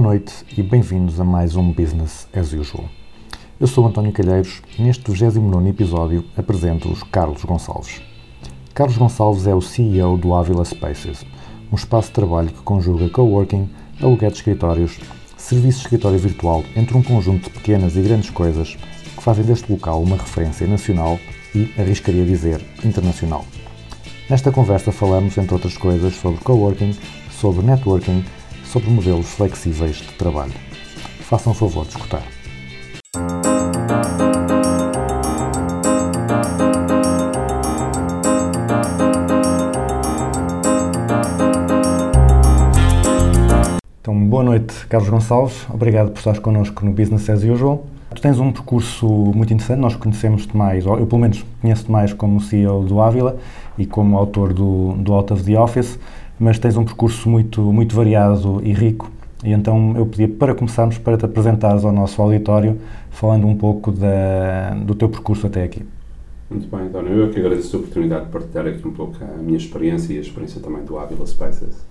Boa noite e bem-vindos a mais um Business as Usual. Eu sou António Calheiros e neste 29 episódio apresento-vos Carlos Gonçalves. Carlos Gonçalves é o CEO do Avila Spaces, um espaço de trabalho que conjuga coworking, aluguer de escritórios, serviço de escritório virtual entre um conjunto de pequenas e grandes coisas que fazem deste local uma referência nacional e, arriscaria dizer, internacional. Nesta conversa falamos, entre outras coisas, sobre coworking, sobre networking, sobre modelos flexíveis de trabalho. Façam favor de escutar. Então, boa noite, Carlos Gonçalves. Obrigado por estares connosco no Business as Usual. Tu tens um percurso muito interessante, nós conhecemos-te mais, ou eu pelo menos conheço-te mais como CEO do Ávila e como autor do, do Out of the Office, mas tens um percurso muito, muito variado e rico. E então eu pedia para começarmos para te apresentares ao nosso auditório, falando um pouco da, do teu percurso até aqui. Muito bem, António. Eu é que agradeço a oportunidade de partilhar aqui um pouco a minha experiência e a experiência também do Avila Spaces.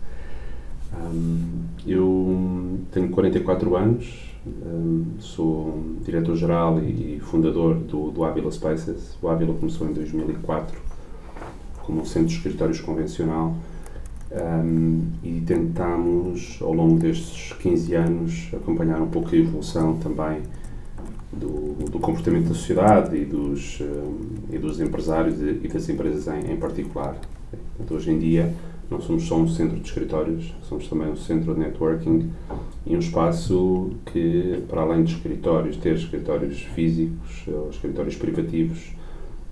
Um, eu tenho 44 anos, um, sou diretor-geral e fundador do, do Avila Spaces. O Avila começou em 2004 como um centro de escritórios convencional um, e tentámos, ao longo destes 15 anos, acompanhar um pouco a evolução também do, do comportamento da sociedade e dos, um, e dos empresários e, das empresas em, em particular. Portanto, hoje em dia, não somos só um centro de escritórios, somos também um centro de networking e um espaço que, para além de escritórios, ter escritórios físicos ou escritórios privativos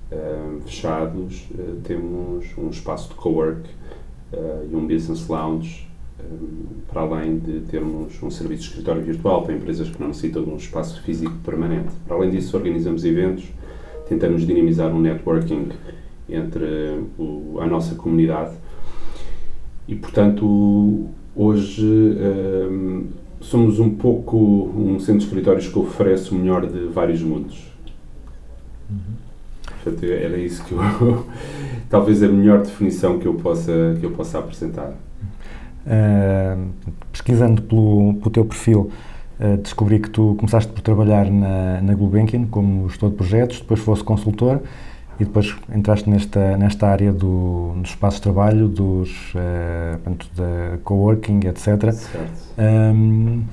eh, fechados, eh, temos um espaço de cowork e um business lounge, eh, para além de termos um serviço de escritório virtual para empresas que não necessitam de um espaço físico permanente. Para além disso, organizamos eventos, tentamos dinamizar um networking entre o- a nossa comunidade e, portanto, hoje somos um pouco um centro de escritórios que oferece o melhor de vários mundos. Portanto, era isso que eu. talvez a melhor definição que eu possa, que eu possa apresentar. Uh, pesquisando pelo, pelo teu perfil, uh, descobri que tu começaste por trabalhar na, na Gulbenkian como gestor de projetos, depois foste consultor e depois entraste nesta, nesta área do, dos espaços de trabalho, dos, uh, da coworking, etc. Certo. Um,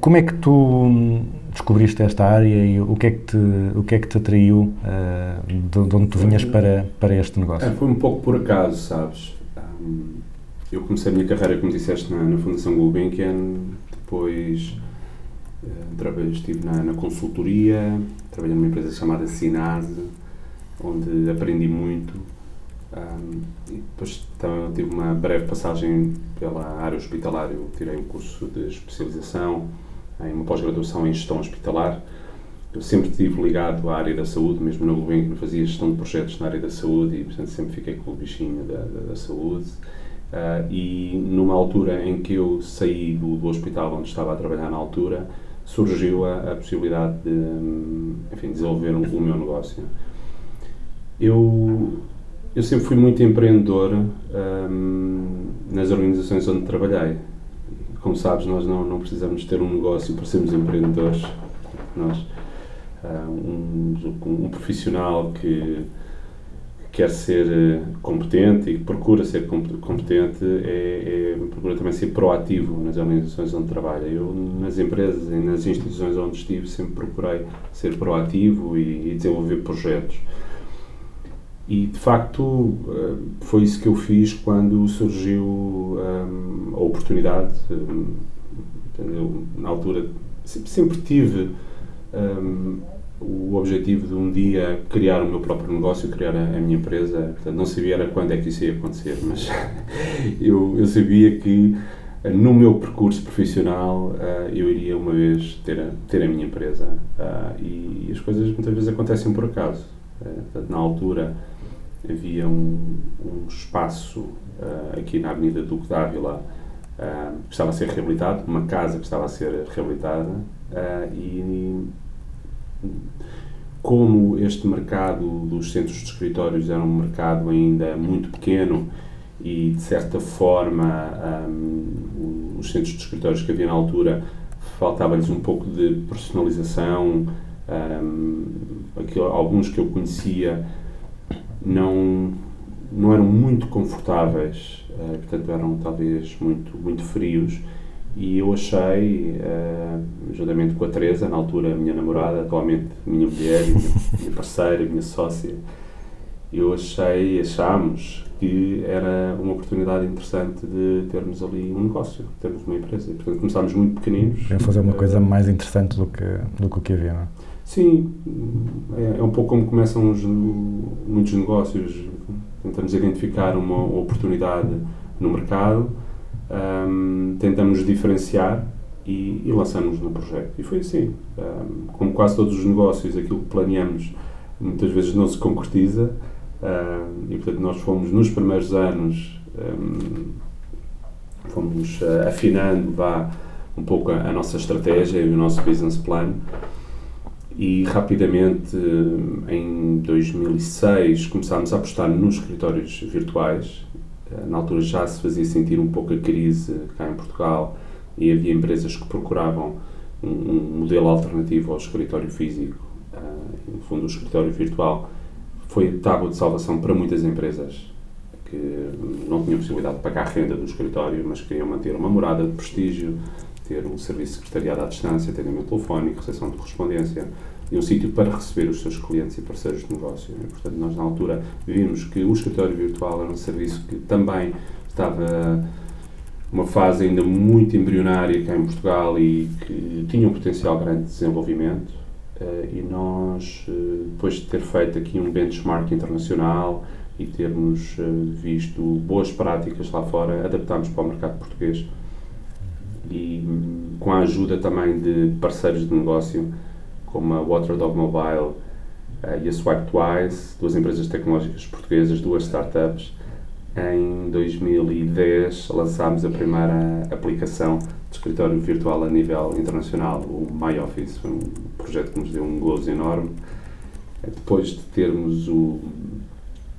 como é que tu descobriste esta área e o que é que te, o que é que te atraiu uh, de, de onde tu vinhas para, para este negócio? É, foi um pouco por acaso, sabes? Eu comecei a minha carreira, como disseste, na, na Fundação Gulbenkian, depois eh, trabalhei, estive na, na consultoria, trabalhei numa empresa chamada Sinase, onde aprendi muito. Hum, e depois também tive uma breve passagem pela área hospitalar, eu tirei um curso de especialização em uma pós-graduação em gestão hospitalar. Eu sempre estive ligado à área da saúde, mesmo na Gulbenkian fazia gestão de projetos na área da saúde e, portanto, sempre fiquei com o bichinho da, da, da saúde. Ah, e numa altura em que eu saí do, do hospital onde estava a trabalhar na altura, surgiu a, a possibilidade de hum, enfim, desenvolver um, o meu negócio. Eu, eu sempre fui muito empreendedor hum, nas organizações onde trabalhei. Como sabes, nós não, não precisamos ter um negócio para sermos empreendedores. Nós, ah, um, um profissional que quer ser eh, competente e que procura ser com- competente é, é- procura também ser proativo nas organizações onde trabalha. Eu, nas empresas e nas instituições onde estive, sempre procurei ser proativo e, e desenvolver projetos. E, de facto, eh, foi isso que eu fiz quando surgiu hum, a oportunidade. hum, Eu, na altura, sempre, sempre tive hum, o objetivo de um dia criar o meu próprio negócio, criar a, a minha empresa. Portanto, não sabia era quando é que isso ia acontecer, mas eu, eu sabia que eh, no meu percurso profissional eh, eu iria uma vez ter a, ter a minha empresa. E as coisas muitas vezes acontecem por acaso. Na altura havia um, um espaço ah, aqui na Avenida Duque d'Ávila ah, que estava a ser reabilitado, uma casa que estava a ser reabilitada ah, e como este mercado dos centros de escritórios era um mercado ainda muito pequeno e de certa forma hum, os centros de escritórios que havia na altura faltava-lhes um pouco de personalização hum, aquilo- alguns que eu conhecia não não eram muito confortáveis eh, portanto eram talvez muito muito frios e eu achei, eh, juntamente com a Teresa, na altura minha namorada, atualmente minha mulher, minha, minha parceira, minha sócia, eu achei, achámos que era uma oportunidade interessante de termos ali um negócio, termos uma empresa. E, portanto, começámos muito pequeninos. Queriam fazer uma coisa mais interessante do que, do que o que havia, não é? Sim, é, é um pouco como começam os, muitos negócios. Tentamos identificar uma oportunidade no mercado, hum, tentamos diferenciar e, e lançamos no projeto. E foi assim. Hum, como quase todos os negócios, aquilo que planeamos muitas vezes não se concretiza. hum, e portanto, nós fomos nos primeiros anos, fomos eh, afinando vá, um pouco a, a nossa estratégia e o nosso business plan e rapidamente em 2006 começámos a apostar nos escritórios virtuais. Eh, Na altura já se fazia sentir um pouco a crise cá em Portugal e havia empresas que procuravam um, modelo alternativo ao escritório físico. Eh, No fundo, o escritório virtual foi tábua de salvação para muitas empresas que não tinham possibilidade de pagar a renda do escritório, mas queriam manter uma morada de prestígio, ter um serviço de secretariado à distância, atendimento telefónico, recepção de correspondência e um sítio para receber os seus clientes e parceiros de negócio. E, portanto, nós na altura vimos que o escritório virtual era um serviço que também estava uma fase ainda muito embrionária cá em Portugal e que tinha um potencial grande de desenvolvimento. Eh, e nós, eh, depois de ter feito aqui um benchmark internacional e termos eh, visto boas práticas lá fora, adaptámos para o mercado português e com a ajuda também de parceiros de negócio como a Waterdog Mobile eh, e a Swipetwise, duas empresas tecnológicas portuguesas, duas startups. Em 2010 lançámos a primeira aplicação de escritório virtual a nível internacional, o MyOffice. Um projeto que nos deu um gozo enorme. Eh, Depois de termos o,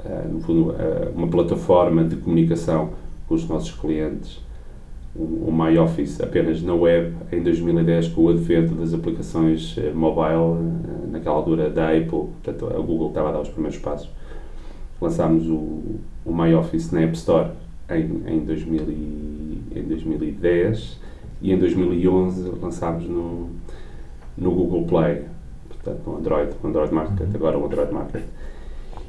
eh, no fundo, uma plataforma de comunicação com os nossos clientes, o, MyOffice apenas na web, em 2010, com o advento das aplicações eh, mobile, eh, naquela altura da Apple, portanto a Google estava a dar os primeiros passos, lançámos o, o MyOffice na App Store em, em, 2000 e, em 2010 e em 2011 lançámos no, no Google Play, portanto no Android, no Android Market, agora o Android Market.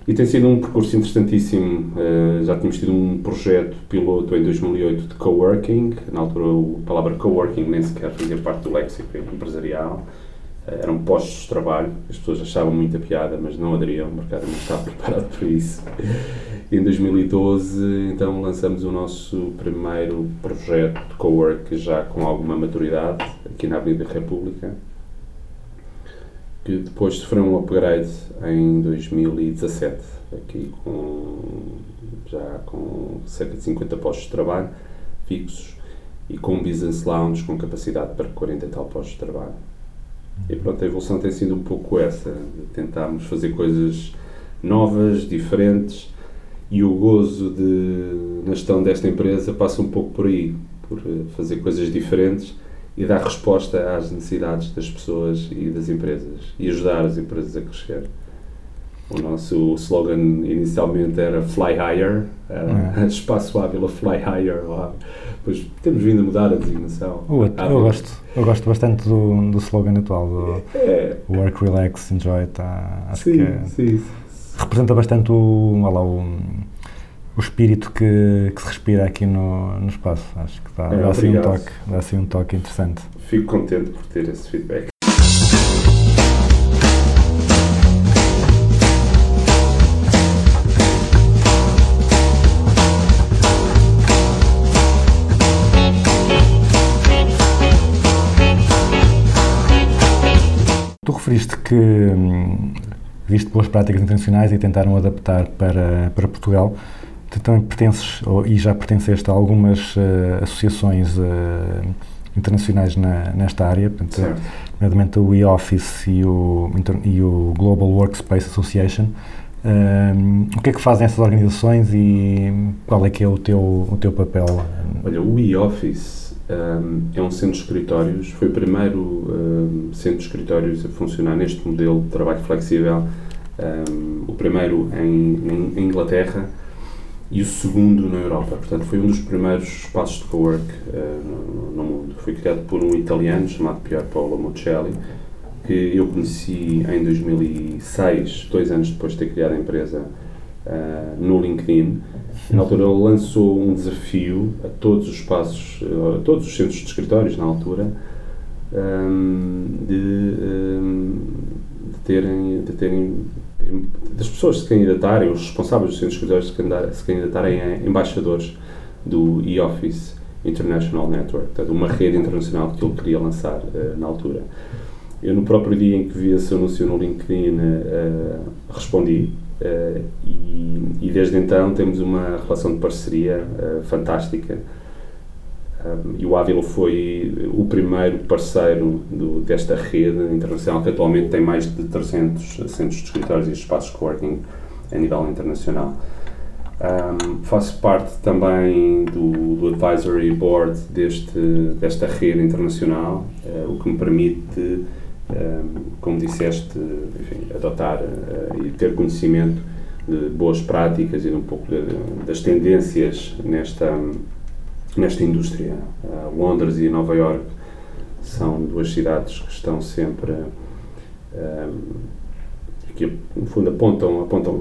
E tem sido um percurso interessantíssimo. Uh, já tínhamos tido um projeto piloto em 2008 de coworking. Na altura, a palavra coworking nem sequer fazia parte do léxico empresarial. Uh, eram postos de trabalho. As pessoas achavam muita piada, mas não aderiam. O mercado não estava preparado para isso. Em 2012, então, lançamos o nosso primeiro projeto de cowork já com alguma maturidade, aqui na Avenida República que depois sofreu um upgrade em 2017, aqui com, já com cerca de 50 postos de trabalho fixos e com um business lounge com capacidade para 40 e tal postos de trabalho. E pronto, a evolução tem sido um pouco essa, de tentarmos fazer coisas novas, diferentes, e o gozo de, na gestão desta empresa passa um pouco por aí, por fazer coisas diferentes e dar resposta às necessidades das pessoas e das empresas e ajudar as empresas a crescer. O nosso slogan inicialmente era Fly Higher, uh, É. Espaço Ávila Fly Higher. Lá. Depois temos vindo a mudar a designação. Eu, Ávila. gosto, eu gosto bastante do, do slogan atual, do É, Work, Relax, Enjoy. Tá, acho sim, que é- sim. representa bastante o, lá, o, o espírito que, que se respira aqui no, no espaço. Acho que dá, é, dá, assim um toque, dá assim um toque interessante. Fico contente por ter esse feedback. Tu referiste que hum, viste boas práticas internacionais e tentaram adaptar para, para Portugal. Tu também pertences, ou, e já pertenceste a algumas eh, associações eh, internacionais na, nesta área, portanto, Certo. nomeadamente o e-Office e o, e o Global Workspace Association. Hum, o que é que fazem essas organizações e qual é que é o teu, o teu papel? Olha, o e-Office um, é um centro de escritórios, foi o primeiro um, centro de escritórios a funcionar neste modelo de trabalho flexível, um, o primeiro em, em- em Inglaterra e o segundo na Europa. Portanto, foi um dos primeiros espaços de cowork uh, no, mundo. Foi criado por um italiano chamado Pier Paolo Mocelli, que eu conheci em 2006, dois anos depois de ter criado a empresa uh, no LinkedIn. Na altura ele lançou um desafio a todos os espaços, eh, a todos os centros de escritórios na altura, ehm, de, ehm, de terem, de terem das pessoas se candidatarem, os responsáveis dos centros escritórios se candida- se candidatarem a embaixadores do e-Office International Network, portanto, uma rede internacional que ele queria lançar eh, na altura. Eu, no próprio dia em que vi esse anúncio no LinkedIn, eh, respondi eh, e, e desde então temos uma relação de parceria fantástica. E o Ávila foi o primeiro parceiro do- desta rede internacional que atualmente tem mais de 300 centros de escritórios e espaços de coworking a nível internacional. Um, faço parte também do, do advisory board deste, desta rede internacional, eh, o que me permite, um, como disseste, enfim, adotar eh, e ter conhecimento de boas práticas e de um pouco de- das tendências nesta, nesta indústria. Uh, Londres e Nova York são duas cidades que estão sempre um, que no fundo apontam apontam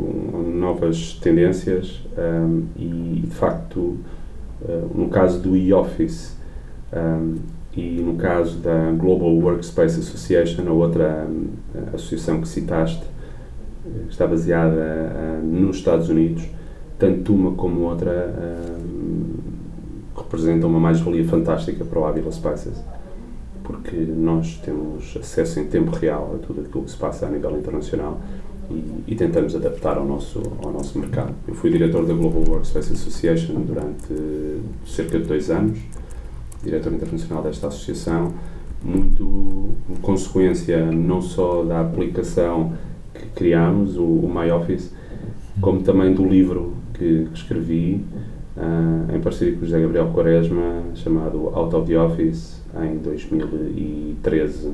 novas tendências um, e de facto uh, no caso do e-office um, e no caso da Global Workspace Association, a outra associação que citaste, eh, que está baseada uh, nos Estados Unidos, tanto uma como outra representam uma mais-valia fantástica para o Avila Spices, porque nós temos acesso em tempo real a tudo aquilo que se passa a nível internacional e, e tentamos adaptar ao nosso, ao nosso mercado. Eu fui diretor da Global Workspace Association durante cerca de dois anos, diretor internacional desta associação, muito consequência não só da aplicação que criámos, o, o MyOffice, como também do livro que, que escrevi em parceria com o José Gabriel Quaresma, chamado Out of the Office, em 2013.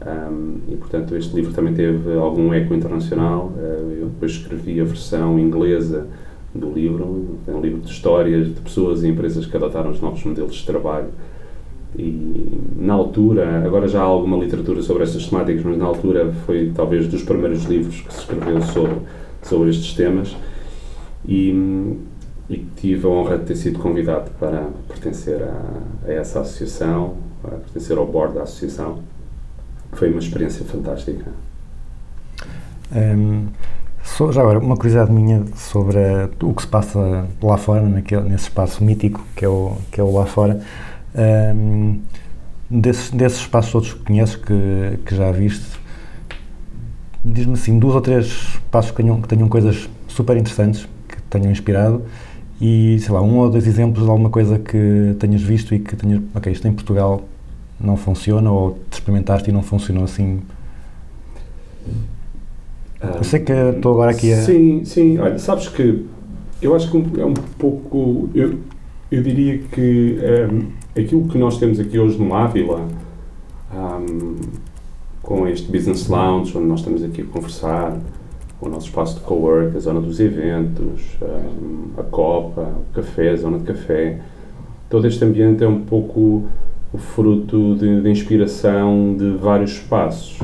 Um, e portanto este livro também teve algum eco internacional. Uh, eu depois escrevi a versão inglesa do livro, é um livro de histórias de pessoas e empresas que adotaram os novos modelos de trabalho. E na altura, agora já há alguma literatura sobre estas temáticas, mas na altura foi talvez dos primeiros livros que se escreveu sobre, sobre estes temas. E, e tive a honra de ter sido convidado para pertencer a, a essa associação, a pertencer ao board da associação. Foi uma experiência fantástica. Só- já agora, uma curiosidade minha sobre o que se passa lá fora, naquele, nesse espaço mítico que é o, que é o lá fora. Hum, desses, desses espaços todos que conheces, que, que já viste, diz-me assim, duas ou três espaços que tenham, que tenham coisas super interessantes, que tenham inspirado, e sei lá, um ou dois exemplos de alguma coisa que tenhas visto e que tenhas, ok, isto em Portugal não funciona, ou te experimentaste e não funcionou assim. Eu sei que estou agora aqui a. Sim, sim. Olha, sabes que eu acho que um- é um pouco. Eu, eu diria que ehm, aquilo que nós temos aqui hoje no Ávila, ahm, com este Business Lounge, onde nós estamos aqui a conversar, o nosso espaço de cowork, a zona dos eventos, a copa, o café, a zona de café, todo este ambiente é um pouco o fruto de, de inspiração de vários espaços.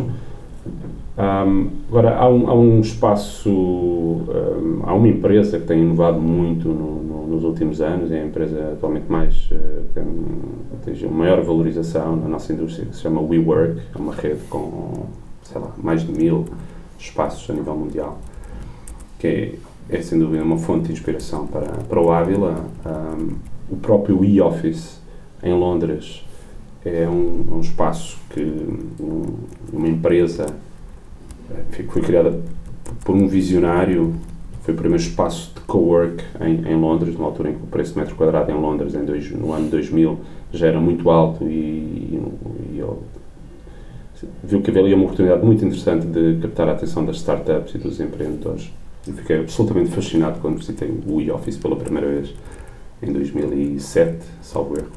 Um, agora, há um, há um espaço, um, há uma empresa que tem inovado muito no- no- nos últimos anos, é a empresa atualmente mais, eh, que tem, tem maior valorização na nossa indústria, que se chama WeWork, é uma rede com, sei lá, mais de mil espaços a nível mundial, que é, é sem dúvida uma fonte de inspiração para, para o Ávila. Um, o próprio e-Office em Londres é um, um espaço que um- uma empresa enfim, foi criada por um visionário, foi o primeiro espaço de cowork em, em Londres, numa altura em que o preço de metro quadrado em Londres, em dois, no ano 2000, já era muito alto e, e, e viu que havia ali uma oportunidade muito interessante de captar a atenção das startups e dos empreendedores. E fiquei absolutamente fascinado quando visitei o e-office pela primeira vez, em 2007, salvo erro,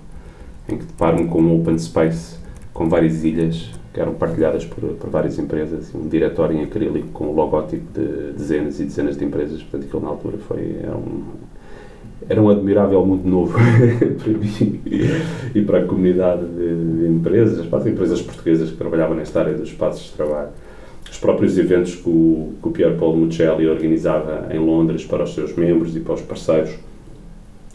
em que deparo-me com um open space com várias ilhas que eram partilhadas por, por várias empresas, um diretório em acrílico com o logótipo de dezenas e dezenas de empresas, portanto aquilo na altura foi, era um, era um admirável mundo novo para mim e para a comunidade de, empresas, para as empresas portuguesas que trabalhavam nesta área dos espaços de trabalho. Os próprios eventos que o, que o Pier Paolo Mucelli organizava em Londres para os seus membros e para os parceiros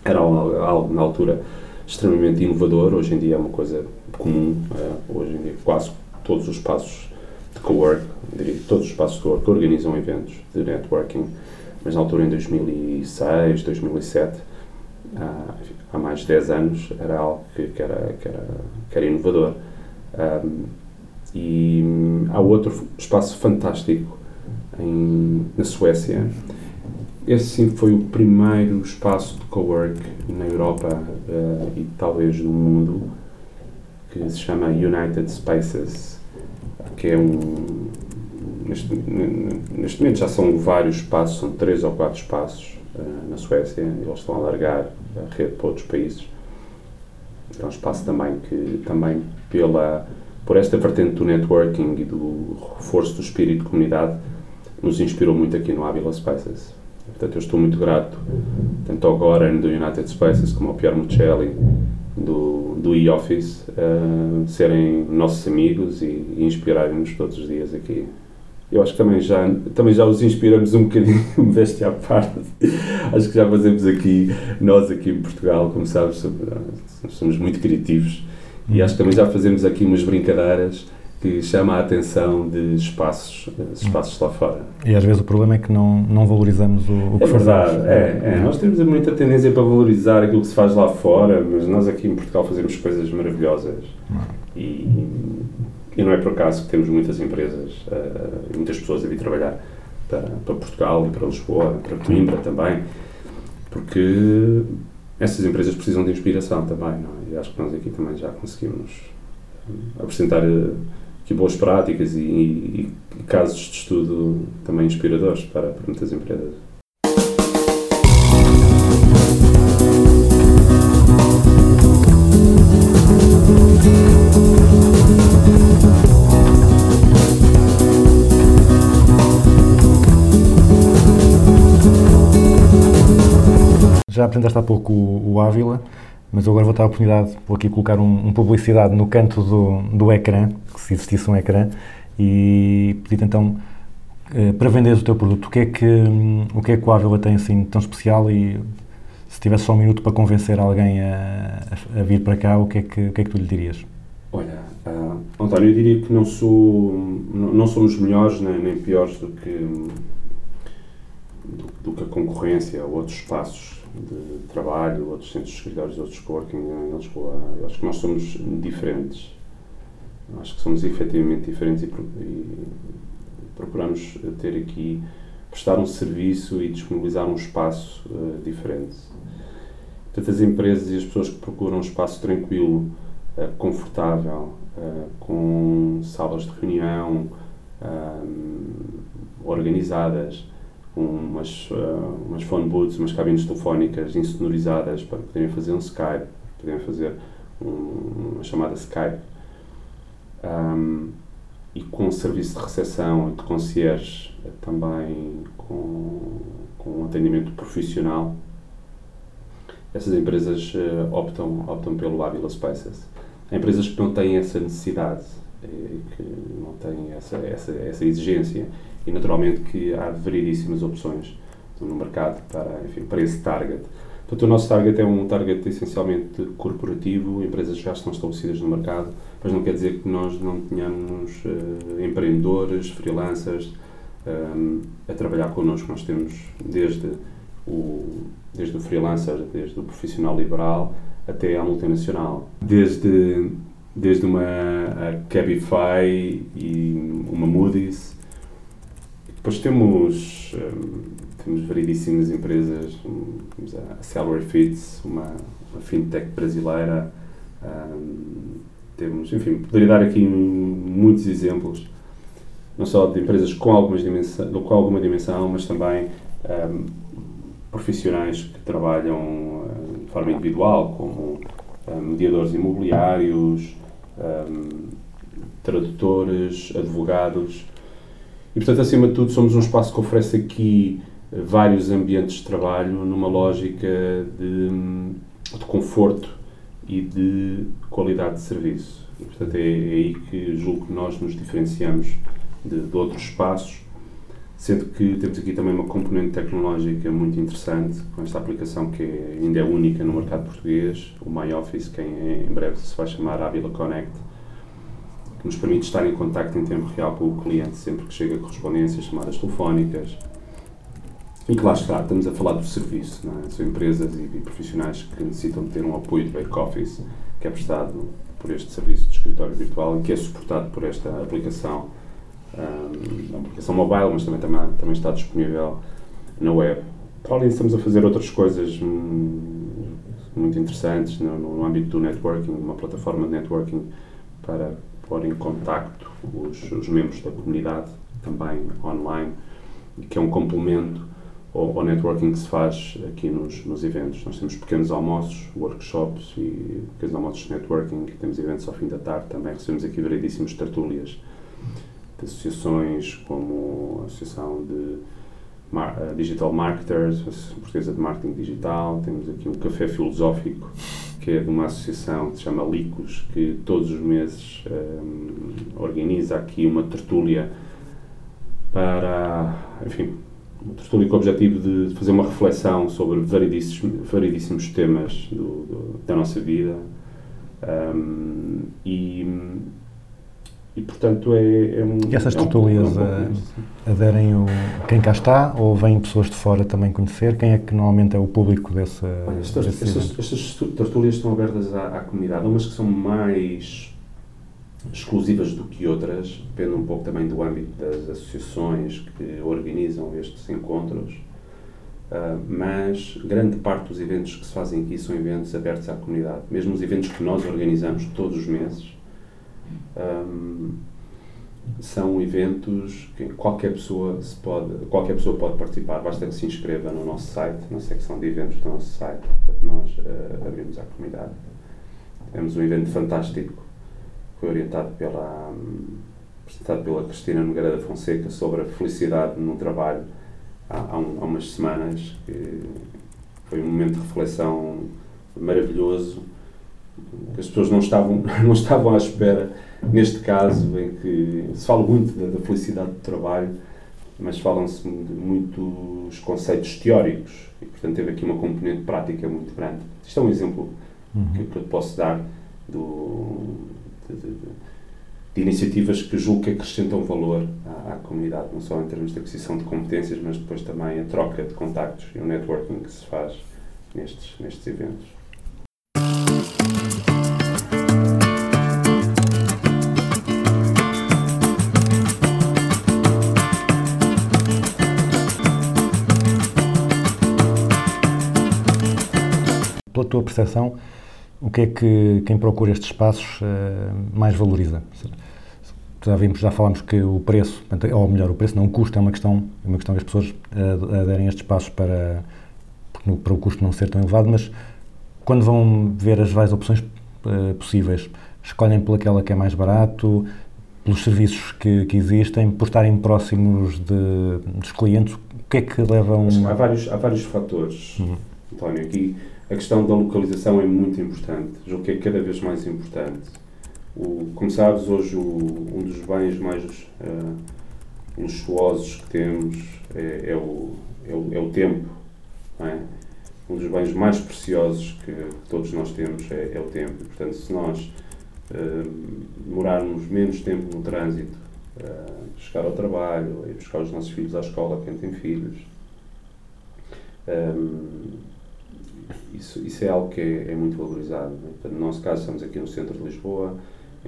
era algo, na altura extremamente inovador, hoje em dia é uma coisa comum, eh, hoje em dia quase todos os espaços de cowork, diria todos os espaços de cowork organizam eventos de networking, mas na altura em 2006, 2007, há, há mais de 10 anos, era algo que, que era, que, era, que era inovador. Um, e há outro espaço fantástico em, na Suécia. Esse sim foi o primeiro espaço de cowork na Europa uh, e talvez no mundo que se chama United Spaces, que é um. Neste, neste momento já são vários espaços, são três ou quatro espaços uh, na Suécia, eles estão a alargar a rede para outros países. É um espaço também que, também pela, por esta vertente do networking e do reforço do espírito de comunidade, nos inspirou muito aqui no Avila Spaces. Portanto, eu estou muito grato, tanto ao Goran do United Spaces como ao Pierre Mucelli do, do e-office, uh, serem nossos amigos e, e inspirarem-nos todos os dias aqui. Eu acho que também já, também já os inspiramos um bocadinho, veste à parte. acho que já fazemos aqui, nós aqui em Portugal, como sabes, somos muito criativos e acho que também já fazemos aqui umas brincadeiras que chama a atenção de espaços, espaços lá fora. E às vezes o problema é que não, não valorizamos o, o que É verdade, fazemos. é, é. Nós temos muita tendência para valorizar aquilo que se faz lá fora, mas nós aqui em Portugal fazemos coisas maravilhosas. E, e não é por acaso que temos muitas empresas e muitas pessoas a vir trabalhar para, para Portugal e para Lisboa, para Coimbra também, porque essas empresas precisam de inspiração também, não é? E acho que nós aqui também já conseguimos eh, apresentar eh, aqui boas práticas e, e- e casos de estudo também inspiradores para, para muitas empresas. Já apresentaste há pouco o, o Ávila, mas eu agora vou ter a oportunidade, vou aqui colocar um, um publicidade no canto do, do ecrã, se existisse um ecrã, e pedir então eh, para venderes o teu produto, o que é que, o que é que o Ávila tem assim tão especial e se tivesse só um minuto para convencer alguém a, a- vir para cá, o que é que, o que, é que tu lhe dirias? Olha, ah, António, eu diria que não, sou, não, não somos melhores nem, nem piores do que, do, do que a concorrência ou outros espaços de trabalho, outros centros de escritórios, outros coworking em Lisboa. Eu acho que nós somos diferentes. Acho que somos efetivamente diferentes e, e procuramos ter aqui, prestar um serviço e disponibilizar um espaço ah, diferente. Portanto, as empresas e as pessoas que procuram um espaço tranquilo, eh, confortável, eh, com salas de reunião ahm, organizadas, com umas, eh, umas phone booths, umas cabines telefónicas insonorizadas para poderem fazer um Skype, poderem fazer um- uma chamada Skype, ahm, e com um serviço de recepção e de concierge eh, também com, com um atendimento profissional essas empresas eh, optam, optam pelo Avila Spaces. Há empresas que não têm essa necessidade, que não têm essa, essa, essa exigência e naturalmente que há variedíssimas opções no mercado para, enfim, para esse target. Portanto, o nosso target é um target essencialmente corporativo, empresas que já estão estabelecidas no mercado, mas não quer dizer que nós não tenhamos eh, empreendedores, freelancers eh, a trabalhar connosco. Nós temos desde o, desde o freelancer, desde o profissional liberal até à multinacional. Desde, desde uma Cabify e uma Moody's. Depois temos, hum, temos variedíssimas empresas, temos a Salary Fits, uma, uma fintech brasileira, hum, temos, enfim, poderia dar aqui muitos exemplos, não só de empresas com, algumas dimensão, com alguma dimensão, mas também hum, profissionais que trabalham de forma individual, como mediadores imobiliários, hum, tradutores, advogados. E, portanto, acima de tudo, somos um espaço que oferece aqui eh, vários ambientes de trabalho numa lógica de, hum, de conforto e de qualidade de serviço. E, portanto, é, é aí que julgo que nós nos diferenciamos de, de outros espaços, sendo que temos aqui também uma componente tecnológica muito interessante, com esta aplicação que é- ainda é única no mercado português, o MyOffice, que em, breve se vai chamar Avila Connect, que nos permite estar em contacto em tempo real com o cliente sempre que chega correspondências, chamadas telefónicas. E que lá está, estamos a falar do serviço, é? São empresas e, e profissionais que necessitam de ter um apoio de back-office que é prestado por este serviço de escritório virtual e que é suportado por esta aplicação, um, aplicação mobile, mas também, também, também está disponível na web. Para além estamos a fazer outras coisas hum, muito interessantes no, no âmbito do networking, uma plataforma de networking para pôr em contacto os, os membros da comunidade, também online, que é um complemento ao, ao networking que se faz aqui nos, nos eventos. Nós temos pequenos almoços, workshops e pequenos almoços de networking, temos eventos ao fim da tarde também, recebemos aqui variedíssimas tertúlias de associações como a Associação de Mar- Digital Marketers, Portuguesa de Marketing Digital, temos aqui um café filosófico que é de uma associação que se chama Licos, que todos os meses hum, organiza aqui uma tertúlia para, enfim, uma tertúlia com o objetivo de fazer uma reflexão sobre variedíssimos, variedíssimos temas do- do- da nossa vida. Hum, e, e, portanto, é, é um... E essas é um- é um. Aderem o, quem cá está ou vêm pessoas de fora também conhecer? Quem é que normalmente é o público desse, Olha, estas, estas, evento? estas tertúlias estão abertas à, à comunidade, umas que são mais exclusivas do que outras, depende um pouco também do âmbito das associações que organizam estes encontros, Ah, mas grande parte dos eventos que se fazem aqui são eventos abertos à comunidade, mesmo os eventos que nós organizamos todos os meses. Ahm, são eventos que qualquer pessoa se pode qualquer pessoa pode participar. Basta que se inscreva no nosso site na secção de eventos do nosso site que nós eh, abrimos à comunidade. Temos um evento fantástico foi orientado pela hum, apresentado pela Cristina Nogueira da Fonseca sobre a felicidade no trabalho há, há, um- há umas semanas que foi um momento de reflexão maravilhoso as pessoas não estavam não estavam à espera neste caso em que se fala muito da, da felicidade do trabalho, mas falam-se de muitos conceitos teóricos e, portanto, teve aqui uma componente prática muito grande. Isto é um exemplo que, que eu posso dar do, de, de- de iniciativas que julgo que acrescentam valor à, à comunidade, não só em termos de aquisição de competências, mas depois também a troca de contactos e o networking que se faz nestes, nestes eventos. Tua percepção, o que é que quem procura estes espaços eh, mais valoriza? Já vimos, já falámos que o preço, ou melhor, o preço não, o custo é uma questão, é uma questão que as pessoas eh, aderem a estes espaços para, para o custo não ser tão elevado, mas quando vão ver as várias opções eh, possíveis, escolhem pelaquela que é mais barato, pelos serviços que, que existem, por estarem próximos de, dos clientes, o que é que leva a. Acho que Há vários, há vários fatores, António. Aqui a questão da localização é muito importante. Julgo que é cada vez mais importante. O, como sabes, hoje o- um dos bens mais eh, luxuosos que temos é, é o, é, o, é o tempo. é? Um dos bens mais preciosos que todos nós temos é, é o tempo. E, portanto, se nós eh, demorarmos menos tempo no trânsito, eh, chegar ao trabalho, ir buscar os nossos filhos à escola, quem tem filhos, isso, isso é algo que é, é muito valorizado. né? Portanto, no nosso caso, estamos aqui no centro de Lisboa,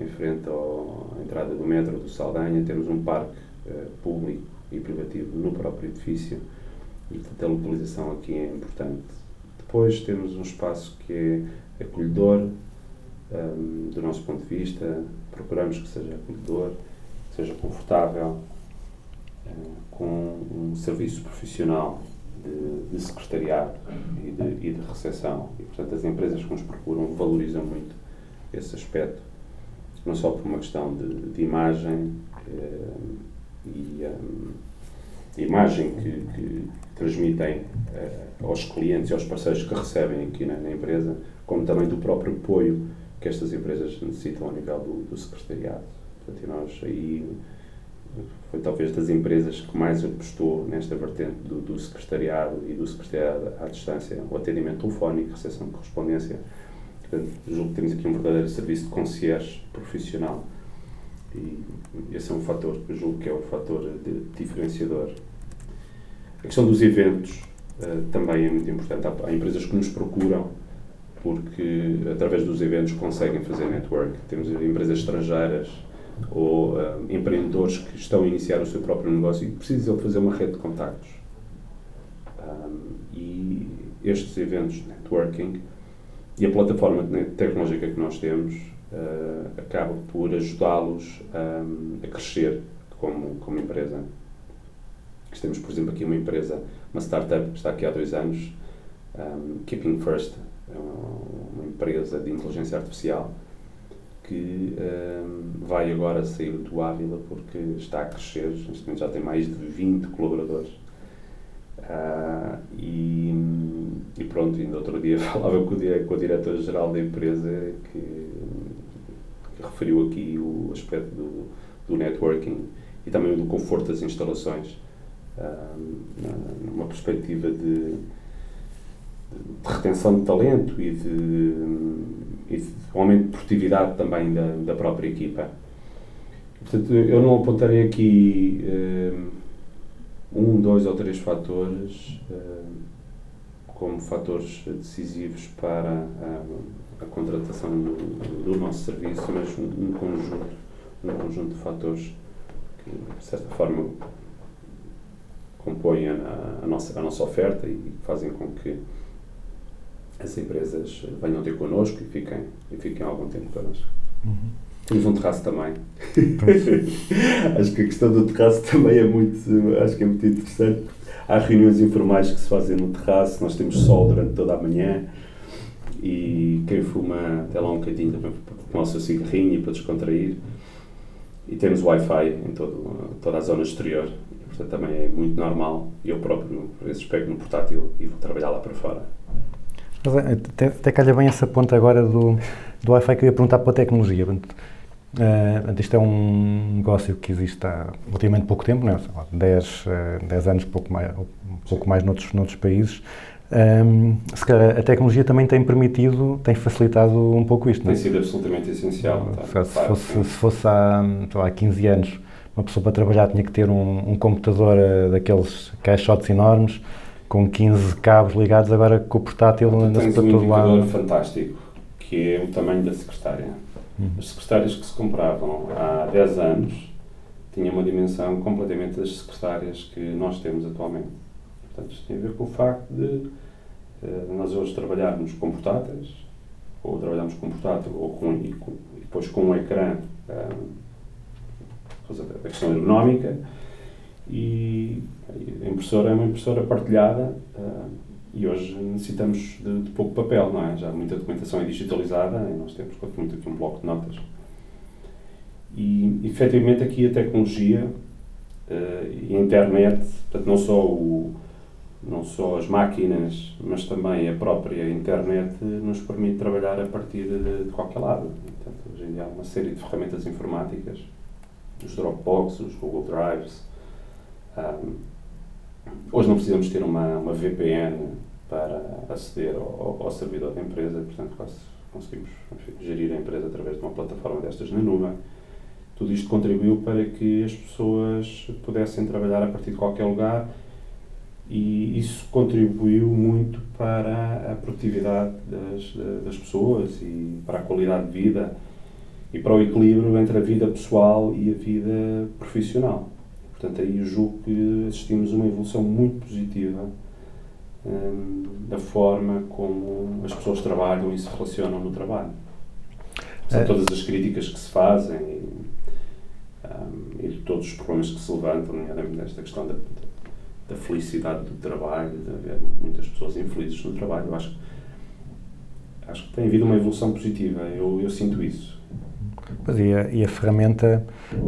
em frente ao- à entrada do metro do Saldanha, temos um parque eh, público e privativo no próprio edifício e, portanto, a localização aqui é importante. Depois temos um espaço que é acolhedor, um, do nosso ponto de vista, procuramos que seja acolhedor, que seja confortável, uh, com um serviço profissional de, de secretariado e de, e de recepção. E, portanto, as empresas que nos procuram valorizam muito esse aspecto, não só por uma questão de, de imagem eh, e um, imagem que, que transmitem eh, aos clientes e aos parceiros que recebem aqui na, na empresa, como também do próprio apoio que estas empresas necessitam a nível do, do secretariado. Portanto, nós aí talvez das empresas que mais apostou nesta vertente do, do secretariado e do secretariado à distância, o atendimento telefónico, recepção de correspondência. Portanto, julgo que temos aqui um verdadeiro serviço de concierge profissional e esse é um fator, julgo que é o fator de, diferenciador. A questão dos eventos uh, também é muito importante. Há, há empresas que nos procuram porque através dos eventos conseguem fazer network. Temos empresas estrangeiras ou uh, empreendedores que estão a iniciar o seu próprio negócio e precisam fazer uma rede de contactos. Um, e estes eventos de networking e a plataforma tecnológica que nós temos uh, acaba por ajudá-los um, a crescer como, como empresa. Temos, por exemplo, aqui uma empresa, uma startup que está aqui há dois anos, um, Keeping First, é uma, uma empresa de inteligência artificial que um, vai agora sair do Ávila porque está a crescer, neste momento já tem mais de 20 colaboradores. Uh, e, e, pronto, ainda outro dia falava com o, com o diretor-geral da empresa que, que, referiu aqui o aspecto do, do networking e também do conforto das instalações, uh, numa perspectiva de de retenção de talento e de, de aumento de produtividade também da, da própria equipa. Portanto, eu não apontarei aqui um, dois ou três fatores como fatores decisivos para a, a contratação do, do, nosso serviço, mas um, um, conjunto, um conjunto de fatores que, de certa forma, compõem a, a, nossa, a nossa oferta e fazem com que as empresas venham ter connosco e fiquem, e fiquem algum tempo connosco. Uhum. Temos um terraço também. acho que a questão do terraço também é muito, acho que é muito interessante. Há reuniões informais que se fazem no terraço, nós temos sol durante toda a manhã e quem fuma até lá um bocadinho também para tomar o seu cigarrinho e para descontrair. E temos Wi-Fi em todo, toda a zona exterior, portanto também é muito normal. Eu próprio, por vezes, pego no portátil e vou trabalhar lá para fora. É, até, até calha bem essa ponta agora do, do Wi-Fi que eu ia perguntar para a tecnologia. Uh, isto é um negócio que existe há relativamente pouco tempo, né? 10, uh, 10 anos, pouco mais, um pouco mais noutros, noutros países. Um, se calhar a tecnologia também tem permitido, tem facilitado um pouco isto. Tem não? sido absolutamente essencial. Tá? Se, se, fosse, se fosse há, há 15 anos, uma pessoa para trabalhar tinha que ter um, um computador uh, daqueles caixotes enormes, com 15 cabos ligados, agora com o portátil anda-se para um todo lado. fantástico, que é o tamanho da secretária. Uhum. As secretárias que se compravam há 10 anos tinham uma dimensão completamente das secretárias que nós temos atualmente. Portanto, isto tem a ver com o facto de uh, nós hoje trabalharmos com portáteis, ou trabalhamos com portátil, ou com, e, com, e depois com um ecrã, um, a questão ergonómica, e a impressora é uma impressora partilhada uh, e hoje necessitamos de, de, pouco papel, não é? Já muita documentação é digitalizada e nós temos muito aqui um bloco de notas. E, efetivamente, aqui a tecnologia uh, e a internet, portanto, não só, o, não só as máquinas, mas também a própria internet nos permite trabalhar a partir de, de qualquer lado. Portanto, hoje em dia há uma série de ferramentas informáticas, os Dropbox, os Google Drives, um, hoje não precisamos ter uma, uma VPN para aceder ao, ao, servidor da empresa, portanto, conseguimos enfim, gerir a empresa através de uma plataforma destas na nuvem. Tudo isto contribuiu para que as pessoas pudessem trabalhar a partir de qualquer lugar e isso contribuiu muito para a produtividade das, das pessoas e para a qualidade de vida e para o equilíbrio entre a vida pessoal e a vida profissional. Portanto, aí eu julgo que assistimos a uma evolução muito positiva hum, da forma como as pessoas trabalham e se relacionam no trabalho. São É. todas as críticas que se fazem e, hum, e todos os problemas que se levantam, nomeadamente nesta questão da, da felicidade do trabalho, de haver muitas pessoas infelizes no trabalho. Eu acho, acho que tem havido uma evolução positiva, eu, eu sinto isso. Pois, e, a, e a ferramenta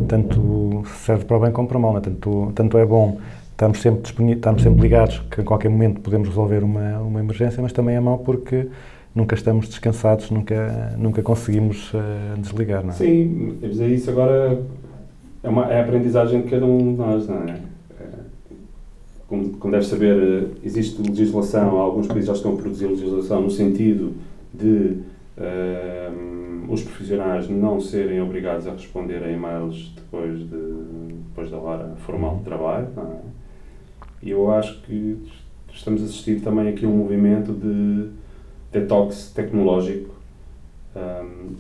tanto serve para o bem como para o mal, né? tanto, tanto é bom estamos sempre, disponíveis, estamos sempre ligados que a qualquer momento podemos resolver uma, uma emergência, mas também é mau porque nunca estamos descansados, nunca, nunca conseguimos eh, desligar. Não é? Sim, mas é isso agora é, uma, é a aprendizagem de cada um de nós, não é? É, Como, como deve saber, eh, existe legislação, alguns países já estão a produzir legislação no sentido de eh, os profissionais não serem obrigados a responder a e-mails depois, de, depois da hora formal de trabalho, é? E eu acho que estamos a assistir também aqui a um movimento de detox tecnológico um,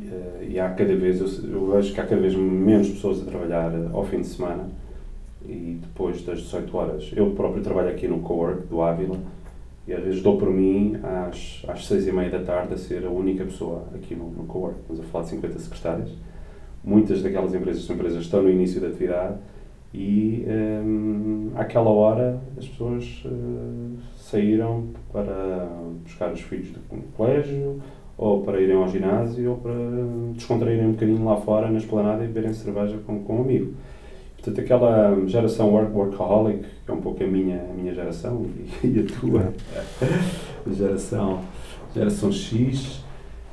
eh, e há cada vez, eu, eu vejo que há cada vez menos pessoas a trabalhar eh, ao fim de semana e depois das 18 horas. Eu próprio trabalho aqui no Cowork do Ávila e às vezes dou por mim às, às 6 e meia da tarde a ser a única pessoa aqui no, no Cowork. Estamos a falar de 50 secretárias. Muitas daquelas empresas empresas estão no início da atividade e hum, àquela hora as pessoas eh, saíram para buscar os filhos do colégio ou para irem ao ginásio ou para descontraírem um bocadinho lá fora na esplanada e beberem cerveja com, com um amigo. Portanto, aquela geração work, workaholic, que é um pouco a minha, a minha geração e, e a tua geração, geração X,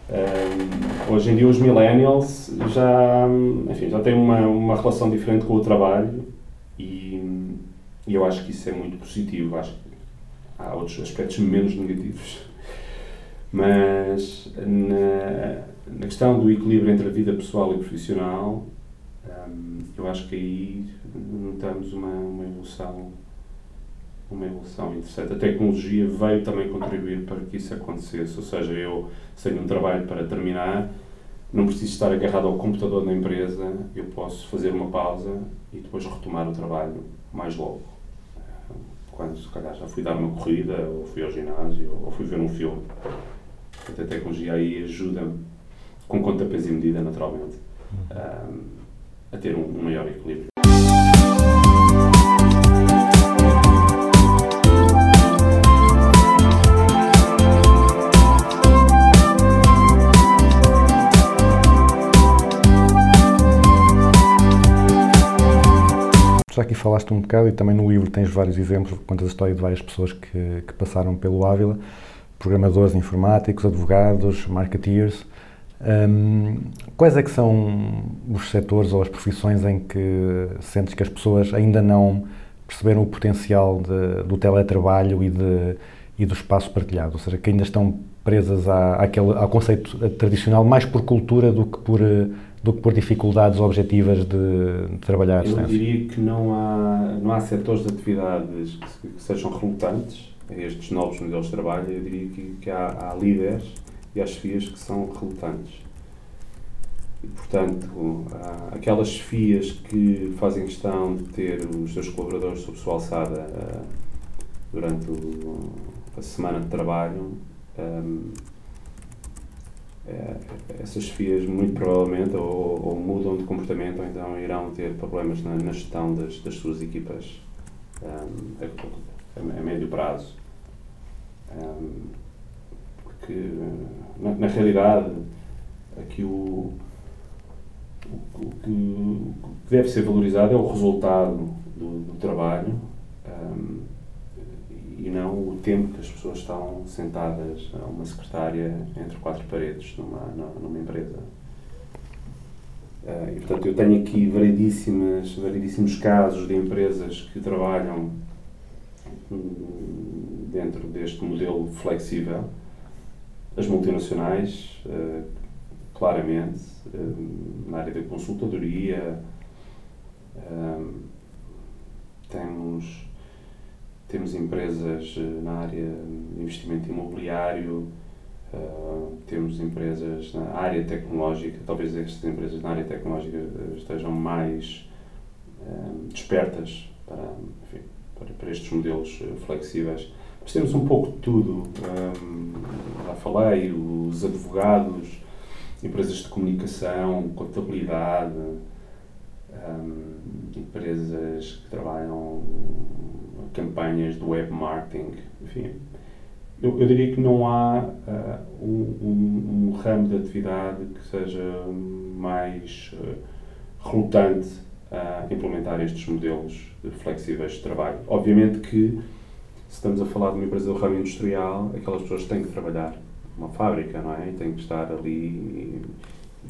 um, hoje em dia os millennials já, enfim, já têm uma, uma relação diferente com o trabalho e, e eu acho que isso é muito positivo. Acho que há outros aspectos menos negativos. Mas na, na questão do equilíbrio entre a vida pessoal e profissional, hum, eu acho que aí notamos uma, uma evolução uma evolução interessante. A tecnologia veio também contribuir para que isso acontecesse. Ou seja, eu tenho um trabalho para terminar, não preciso estar agarrado ao computador da empresa, eu posso fazer uma pausa e depois retomar o trabalho mais logo. Quando, se calhar, já fui dar uma corrida, ou fui ao ginásio, ou fui ver um filme. Portanto, a tecnologia aí ajuda-me, com conta, peso e medida, naturalmente, hum, a ter um, maior equilíbrio. Já aqui falaste um bocado e também no livro tens vários exemplos, contas a história de várias pessoas que, que passaram pelo Ávila, programadores informáticos, advogados, marketeers. Hum, quais é que são os setores ou as profissões em que sentes que as pessoas ainda não perceberam o potencial de, do teletrabalho e, de, e do espaço partilhado? Ou seja, que ainda estão presas à, àquele, ao conceito tradicional mais por cultura do que por, do que por dificuldades objetivas de, de trabalhar à Eu diria que não há, não há setores de atividades que, que sejam relutantes a estes novos modelos de trabalho. Eu diria que, que há, há líderes e há chefias que são relutantes. E, portanto, aquelas chefias que fazem questão de ter os seus colaboradores sob sua alçada durante a semana de trabalho, é, essas FIAs muito provavelmente ou, mudam de comportamento ou então irão ter problemas na, gestão das, das suas equipas a- a médio prazo. Um, porque, na, na realidade, aqui o, o, o que, o que deve ser valorizado é o resultado do, do trabalho um, e não o tempo que as pessoas estão sentadas a uma secretária entre quatro paredes numa, numa- empresa. Eh, e, portanto, eu tenho aqui variedíssimas, variedíssimos casos de empresas que trabalham hum, dentro deste modelo flexível. As multinacionais, eh, claramente, eh, na área da consultadoria, eh, temos temos empresas na área de investimento imobiliário, temos empresas na área tecnológica, talvez estas empresas na área tecnológica estejam mais despertas para, enfim, para, para estes modelos flexíveis. Mas temos um pouco de tudo. Um, já falei, os advogados, empresas de comunicação, contabilidade, um, empresas que trabalham campanhas de web marketing, enfim. Eu, eu diria que não há uh, um, um, um ramo de atividade que seja mais uh, relutante a implementar estes modelos flexíveis de trabalho. Obviamente que, se estamos a falar de uma empresa do ramo industrial, aquelas pessoas têm que trabalhar numa fábrica, não é? E têm que estar ali.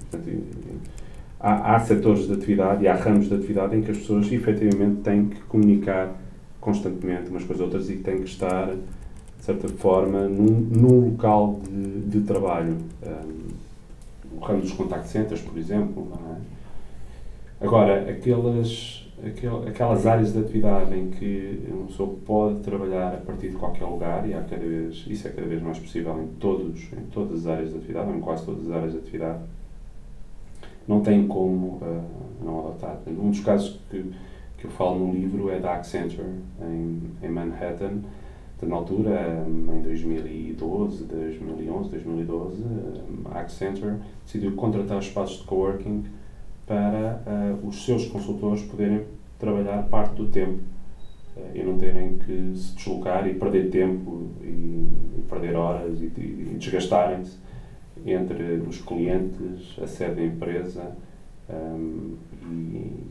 Portanto, há, há setores de atividade e há ramos de atividade em que as pessoas efetivamente têm que comunicar constantemente umas com as outras e têm que estar, de certa forma, num, num local de, de trabalho. Um, o ramo dos contact centers, por exemplo, não é? Agora, aquelas, aquel, aquelas áreas de atividade em que uma pessoa pode trabalhar a partir de qualquer lugar, e há cada vez, isso é cada vez mais possível em, todos, em todas as áreas de atividade, ou em quase todas as áreas de atividade, não tem como uh, não adotar. Um dos casos que, que eu falo no livro é da Accenture, em, em Manhattan, na altura, em 2012, 2011, 2012, a Accenture decidiu contratar espaços de coworking para uh, os seus consultores poderem trabalhar parte do tempo uh, e não terem que se deslocar e perder tempo e, e perder horas e, e desgastarem-se entre os clientes, a sede da empresa um,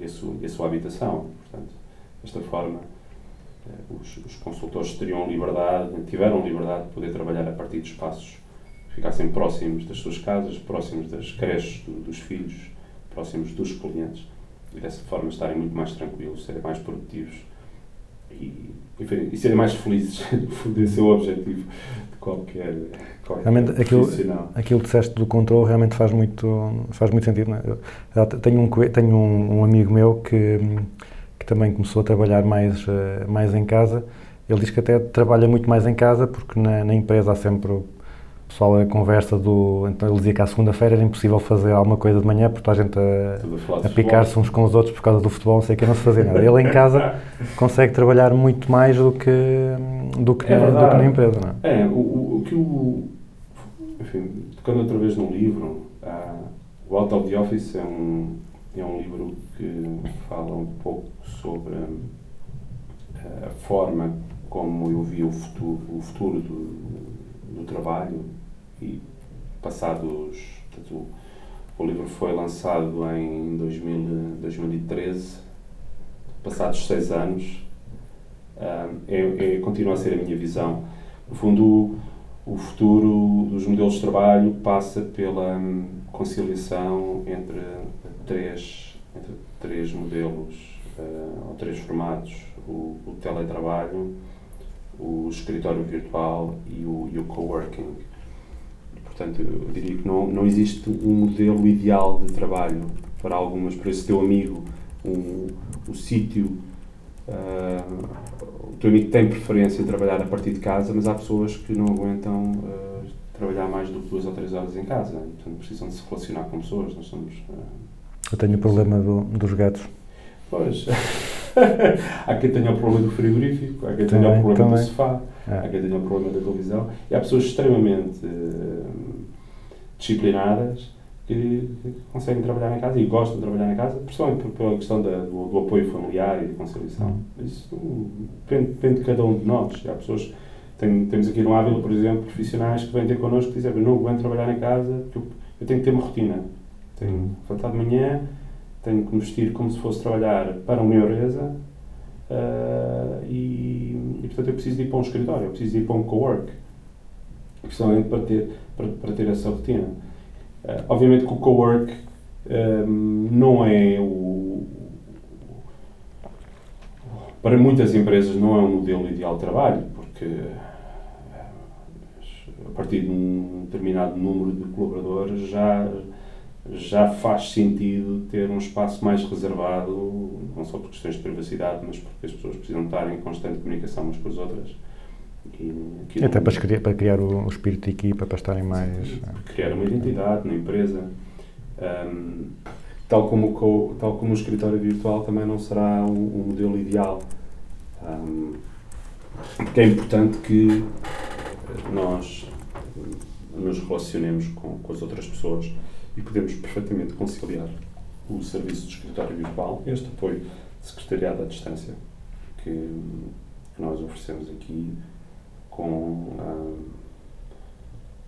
e, a sua, e, a sua, habitação. Portanto, desta forma, uh, os, os, consultores teriam liberdade, tiveram liberdade de poder trabalhar a partir de espaços que ficassem próximos das suas casas, próximos das creches do, dos filhos, próximos dos clientes e dessa forma estarem muito mais tranquilos, serem mais produtivos e, enfim, e serem mais felizes. Esse é o objetivo de qualquer, qualquer realmente, aquilo, aquilo que disseste do controle realmente faz muito, faz muito sentido. É? Tenho, um, tenho um, um, amigo meu que, que também começou a trabalhar mais, eh, mais em casa. Ele diz que até trabalha muito mais em casa porque na, na empresa há sempre pessoal a conversa do. Então ele dizia que à segunda-feira era impossível fazer alguma coisa de manhã porque toda a gente a, a picar-se uns com os outros por causa do futebol, não sei o que, não se fazia nada. Ele em casa consegue trabalhar muito mais do que, do que, é na, do que na empresa, não é? É, o, o, que o. Enfim, tocando outra vez no livro, o Out of the Office é um, é um livro que fala um pouco sobre a, a forma como eu vi o futuro, o futuro do, do trabalho e passados. Portanto, o livro foi lançado em 2000, 2013, passados seis anos, é, é, continua a ser a minha visão. No fundo, o, futuro dos modelos de trabalho passa pela hum, conciliação entre três, entre três modelos, uh, ou três formatos: o, o teletrabalho, o escritório virtual e o, e o coworking. Portanto, eu diria que não, não existe um modelo ideal de trabalho para algumas. Por esse teu amigo, um, o sítio, uh, o teu amigo tem preferência em trabalhar a partir de casa, mas há pessoas que não aguentam uh, trabalhar mais do que duas ou três horas em casa. Portanto, precisam de se relacionar com pessoas. Nós somos. Uh, eu tenho o problema do, dos gatos. Pois. há quem tenha o problema do frigorífico, há quem tenha também, o problema também. do sofá, é. há quem tenha o problema da televisão. E há pessoas extremamente uh, disciplinadas que, conseguem trabalhar em casa e gostam de trabalhar em casa, principalmente pela questão da, do, do, apoio familiar e de conciliação. Uhum. Isso depende, depende, de cada um de nós. Há pessoas. Tem, temos aqui no Ávila, por exemplo, profissionais que vêm ter connosco e dizem: não aguento trabalhar em casa porque eu, eu tenho que ter uma rotina. Tenho que levantar de manhã tenho que me vestir como se fosse trabalhar para uma empresa uh, e, e, portanto, eu preciso ir para um escritório, eu preciso ir para um co-work, precisamente para ter, para, para ter essa rotina. Uh, obviamente que o co-work um, não é o. Para muitas empresas não é um modelo ideal de trabalho, porque a partir de um determinado número de colaboradores já já faz sentido ter um espaço mais reservado, não só por questões de privacidade, mas porque as pessoas precisam estar em constante comunicação umas com as outras. E, Até para, criar, para criar o, o, espírito de equipa, para estarem mais. Sim, criar uma identidade na empresa. Um, tal como, o tal como o escritório virtual também não será um, um modelo ideal. Porque é importante que nós nos relacionemos com, com as outras pessoas e podemos perfeitamente conciliar o serviço de escritório virtual, este apoio de secretariado à distância que, nós oferecemos aqui com, ahm,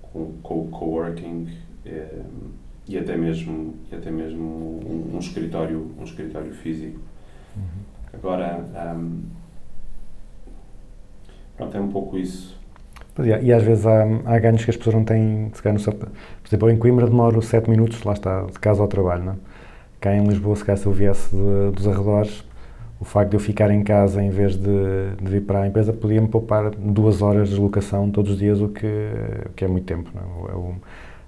com, com o coworking eh, e até mesmo, e até mesmo um, um escritório, um escritório físico. Agora, ahm, pronto, é um pouco isso. É, E às vezes há, há ganhos que as pessoas não têm, se calhar, no seu- Por exemplo, eu em Coimbra demoro 7 minutos, lá está, de casa ao trabalho, não é? Cá em Lisboa, se calhar, se eu viesse de- dos arredores, o facto de eu ficar em casa em vez de, de vir para a empresa podia-me poupar duas horas de deslocação todos os dias, o que, o que é muito tempo, não é? O, é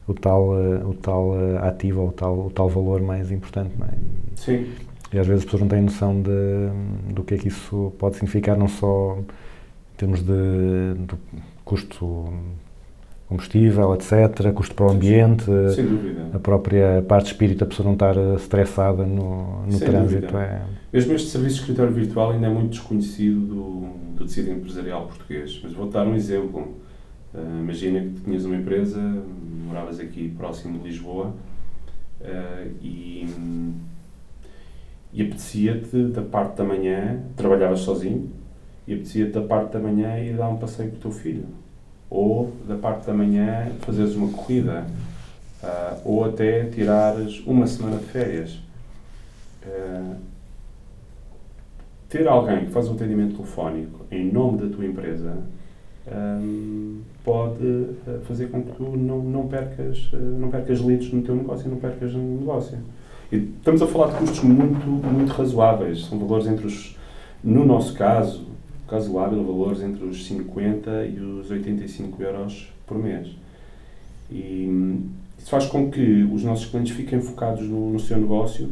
o, tal, eh, o tal eh, ativo, ou o tal, o tal valor mais importante, não é? Sim, e às vezes as pessoas não têm noção de, do que é que isso pode significar, não só em termos de, de custo combustível, etc., custo para o ambiente, sem dúvida. a própria parte de espírito, a pessoa não estar eh, estressada no, no Sem trânsito. É, Mesmo este serviço de escritório virtual ainda é muito desconhecido do, do tecido empresarial português. Mas vou-te dar um exemplo. Ah, imagina que tinhas uma empresa, moravas aqui próximo de Lisboa ah, e, e apetecia-te da parte da manhã, trabalhavas sozinho, e apetecia-te da parte da manhã ir dar um passeio com o teu filho. Ou da parte da manhã fazeres uma corrida. Ah, ou até tirares uma semana de férias. Ah, ter alguém que faz um atendimento telefónico em nome da tua empresa hum, pode eh, fazer com que tu não, não, percas, não percas leads no teu negócio e não percas no negócio. E estamos a falar de custos muito, muito razoáveis. São valores entre os, no nosso caso, Ávila, valores entre os 50 e os 85 euros por mês. E hum, isso faz com que os nossos clientes fiquem focados no, no seu negócio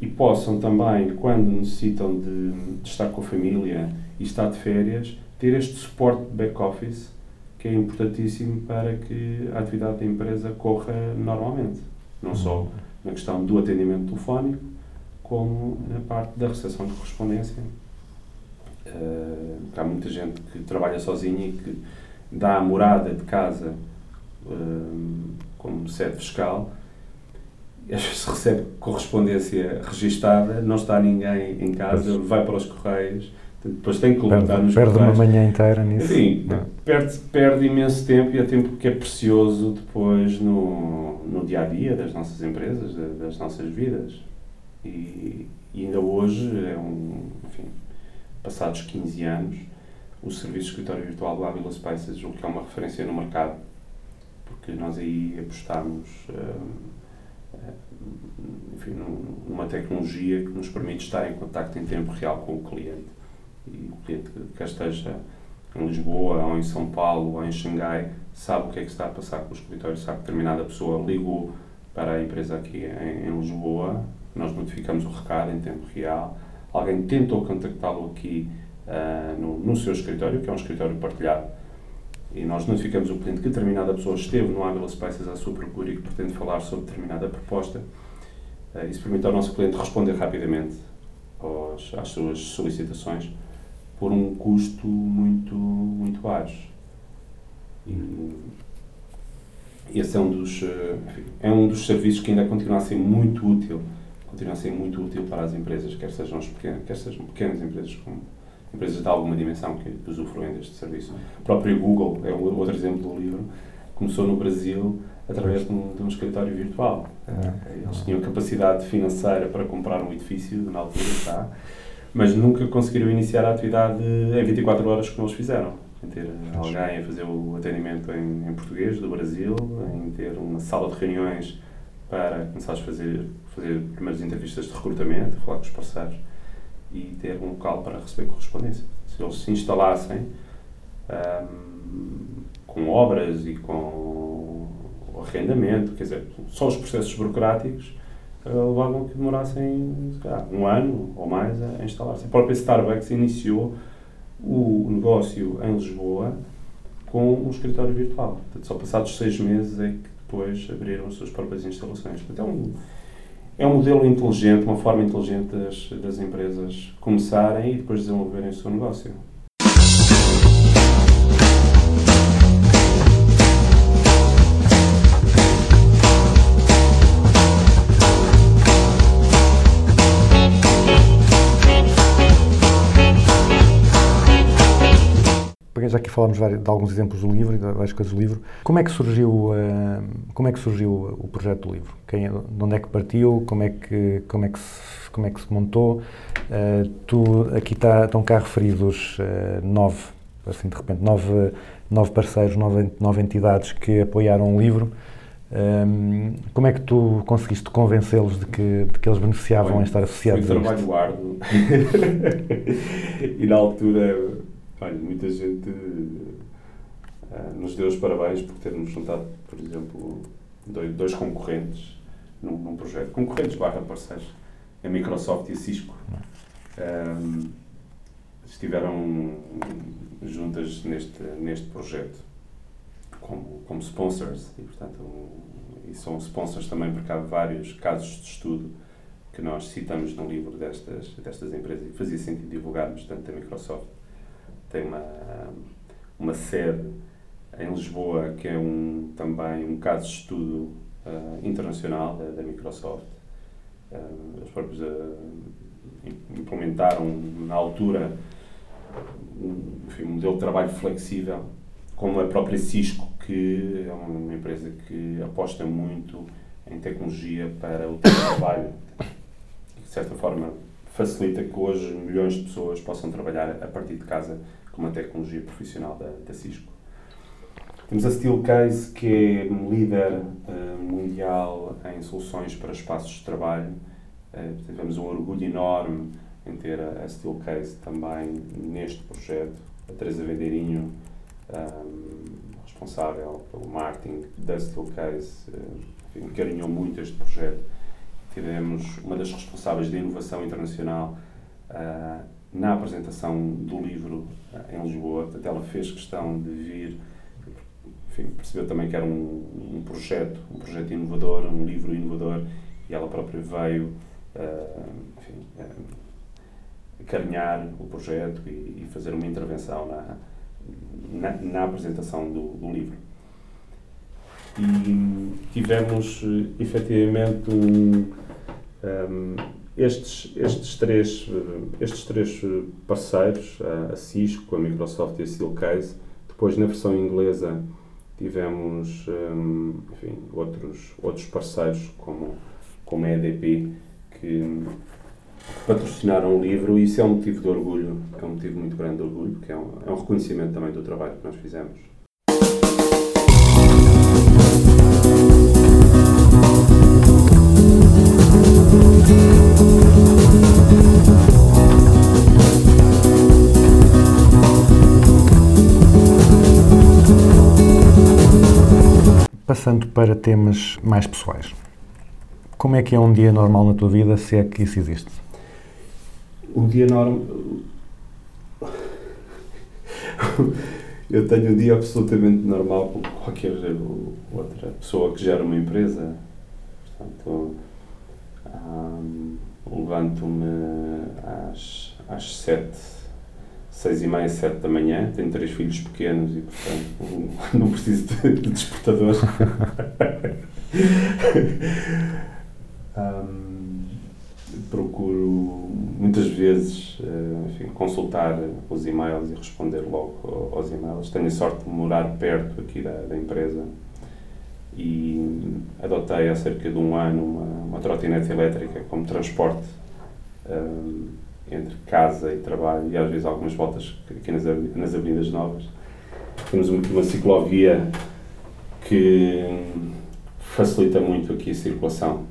e possam também, quando necessitam de, de estar com a família e estar de férias, ter este suporte de back-office que é importantíssimo para que a atividade da empresa corra normalmente. Não só na questão do atendimento telefónico, como na parte da recepção de correspondência. Eh, há muita gente que trabalha sozinha e que dá a morada de casa eh, como sede fiscal e às vezes recebe correspondência registada, não está ninguém em casa, vai para os correios, depois tem que levantar nos perde uma manhã inteira nisso. Não é? perde, perde imenso tempo e é tempo que é precioso depois no, no dia a dia das nossas empresas, da- das nossas vidas. E, e ainda hoje, é um, enfim, passados 15 anos, o serviço de escritório virtual do Avila Spaces, julgo que é uma referência no mercado, porque nós aí apostámos hum, enfim, num- numa tecnologia que nos permite estar em contacto em tempo real com o cliente. E o cliente que esteja em Lisboa, ou em São Paulo, ou em Xangai, sabe o que é que está a passar com o escritório, sabe que determinada pessoa ligou para a empresa aqui em Lisboa, nós notificamos o recado em tempo real, alguém tentou contactá-lo aqui ah, no, no seu escritório, que é um escritório partilhado, e nós notificamos o cliente que determinada pessoa esteve no Angular Spaces à sua procura e que pretende falar sobre determinada proposta. Ah, Isso permite ao nosso cliente responder rapidamente aos, às suas solicitações por um custo muito, muito baixo. E esse é um dos, eh, enfim, é um dos serviços que ainda continua a ser muito útil, continua a ser muito útil para as empresas, quer sejam, as pequenas, quer sejam pequenas empresas como empresas de alguma dimensão que usufruem deste serviço. O próprio Google é um outro exemplo do livro, começou no Brasil através de um, de um escritório virtual. É. Eles tinham capacidade financeira para comprar um edifício, na altura está, mas nunca conseguiram iniciar a atividade em 24 horas como eles fizeram. Em ter alguém a fazer o atendimento em, em português do Brasil, em ter uma sala de reuniões para começar a fazer, fazer primeiras entrevistas de recrutamento, falar com os parceiros e ter um local para receber correspondência. Se eles se instalassem ahm, com obras e com arrendamento, quer dizer, só os processos burocráticos eh, levavam que demorassem um ano ou mais a instalar-se. A própria Starbucks iniciou o negócio em Lisboa com um escritório virtual. Portanto, só passados seis meses é que depois abriram as suas próprias instalações. Portanto, é um, é um modelo inteligente, uma forma inteligente das, das empresas começarem e depois desenvolverem o seu negócio. Já aqui falámos de alguns exemplos do livro e de várias coisas do livro. Como é que surgiu, eh, como é que surgiu o projeto do livro? Quem, de onde é que partiu? Como é que, como é que, se, como é que se montou? Eh, tu, aqui está, estão cá referidos eh, nove, assim de repente, nove, nove parceiros, nove, nove entidades que apoiaram o livro. Ehm, como é que tu conseguiste convencê-los de que, de que eles beneficiavam em estar associados Foi um trabalho árduo. e na altura, olha, muita gente ah, nos deu os parabéns por termos juntado, por exemplo, dois, dois concorrentes num, num projeto. Concorrentes barra parceiros. A Microsoft e a Cisco. Ahm, estiveram juntas neste, neste projeto como, como sponsors e, portanto, e são sponsors também porque há vários casos de estudo que nós citamos no livro destas, destas empresas e fazia sentido divulgarmos, tanto a Microsoft tem uma, uma sede em Lisboa que é um, também um caso de estudo ah, internacional da, da Microsoft. Ah, eles próprios im- implementaram na altura um, enfim, um modelo de trabalho flexível, como a própria Cisco, que é uma empresa que aposta muito em tecnologia para o trabalho e, de certa forma, facilita que hoje milhões de pessoas possam trabalhar a partir de casa com uma tecnologia profissional da, da Cisco. Temos a Steelcase, que é um líder eh, mundial em soluções para espaços de trabalho. Eh, tivemos um orgulho enorme em ter a, a Steelcase também neste projeto. A Teresa Vendeirinho, ehm, responsável pelo marketing da Steelcase, eh, enfim, carinhou muito este projeto. Tivemos uma das responsáveis de inovação internacional ah, na apresentação do livro ah, em Lisboa. Portanto, ela fez questão de vir, enfim, percebeu também que era um, um projeto, um projeto inovador, um livro inovador, e ela própria veio, ah, enfim, ah, carinhar o projeto e, e fazer uma intervenção na, na, na apresentação do, do livro. E tivemos eh, efetivamente um, um, estes, estes, três, estes três parceiros, a, Cisco, a Microsoft e a Steelcase. Depois, na versão inglesa, tivemos um, enfim, outros, outros parceiros, como, como a EDP, que patrocinaram o livro e isso é um motivo de orgulho, é um motivo muito grande de orgulho, porque é um, é um reconhecimento também do trabalho que nós fizemos. Passando para temas mais pessoais. Como é que é um dia normal na tua vida, se é que isso existe? Um dia normal. Eu tenho um dia absolutamente normal como qualquer outra pessoa que gera uma empresa. Portanto, hum, levanto-me às, às sete, seis e meia, sete da manhã. Tenho três filhos pequenos e, portanto, não preciso de, de despertador. Hum, procuro muitas vezes eh, enfim, consultar os e-mails e responder logo ao- aos e-mails. Tenho a sorte de morar perto aqui da, da empresa e adotei há cerca de um ano uma, uma trotinete elétrica como transporte hum, entre casa e trabalho e às vezes algumas voltas aqui nas, nas avenidas novas. Temos uma, ciclovia que facilita muito aqui a circulação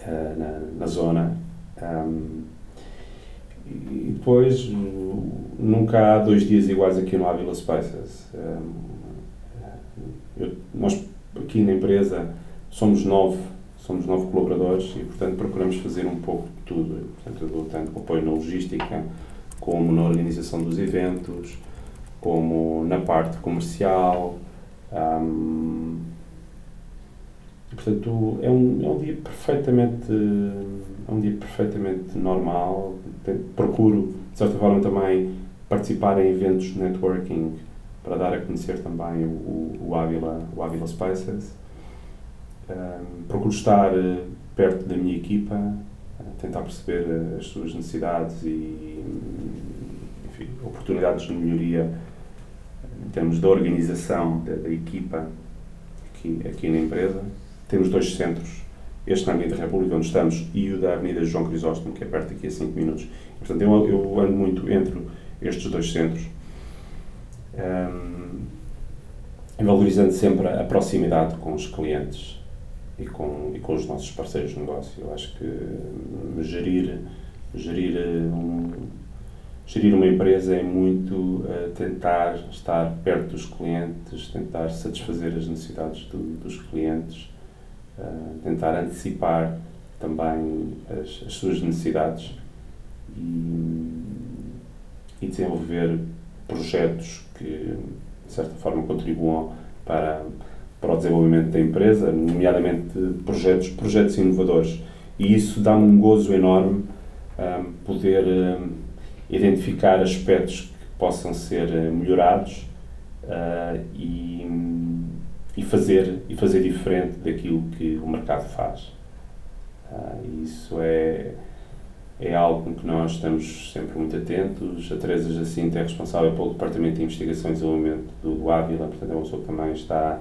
eh, na, na zona. Um, e depois, uh, nunca há dois dias iguais aqui no Avila Spices. Um, eu- nós, aqui na empresa, somos nove, somos nove colaboradores e, portanto, procuramos fazer um pouco tudo. Portanto, eu tanto apoio na logística, como na organização dos eventos, como na parte comercial. Um, portanto, é um, é um dia perfeitamente é um dia perfeitamente normal. Procuro, de certa forma, também participar em eventos de networking para dar a conhecer também o, o, Ávila, o Ávila Spices. Um, procuro estar eh, perto da minha equipa, tentar perceber eh, as suas necessidades e enfim, oportunidades de melhoria eh, em termos de organização da, da equipa aqui, aqui na empresa. Temos dois centros, este na Avenida República, onde estamos, e o da Avenida João Crisóstomo, que é perto aqui a 5 minutos. Portanto, eu, eu ando muito entre estes dois centros, um, e valorizando sempre a proximidade com os clientes e com, e com os nossos parceiros de negócio. Eu acho que hum, gerir, gerir, um, gerir uma empresa é muito uh, tentar estar perto dos clientes, tentar satisfazer as necessidades do- dos clientes, uh, tentar antecipar também as, as suas necessidades e, e desenvolver projetos que, de certa forma, contribuam para, para o desenvolvimento da empresa, nomeadamente projetos, projetos inovadores. E isso dá-me um gozo enorme um, poder um, identificar aspectos que possam ser uh, melhorados uh, e, e, fazer, e fazer diferente daquilo que o mercado faz. Uh, isso é, é algo que nós estamos sempre muito atentos. A Teresa Jacinto é responsável pelo Departamento de Investigação e Desenvolvimento do, do Ávila, portanto é uma pessoa que também está,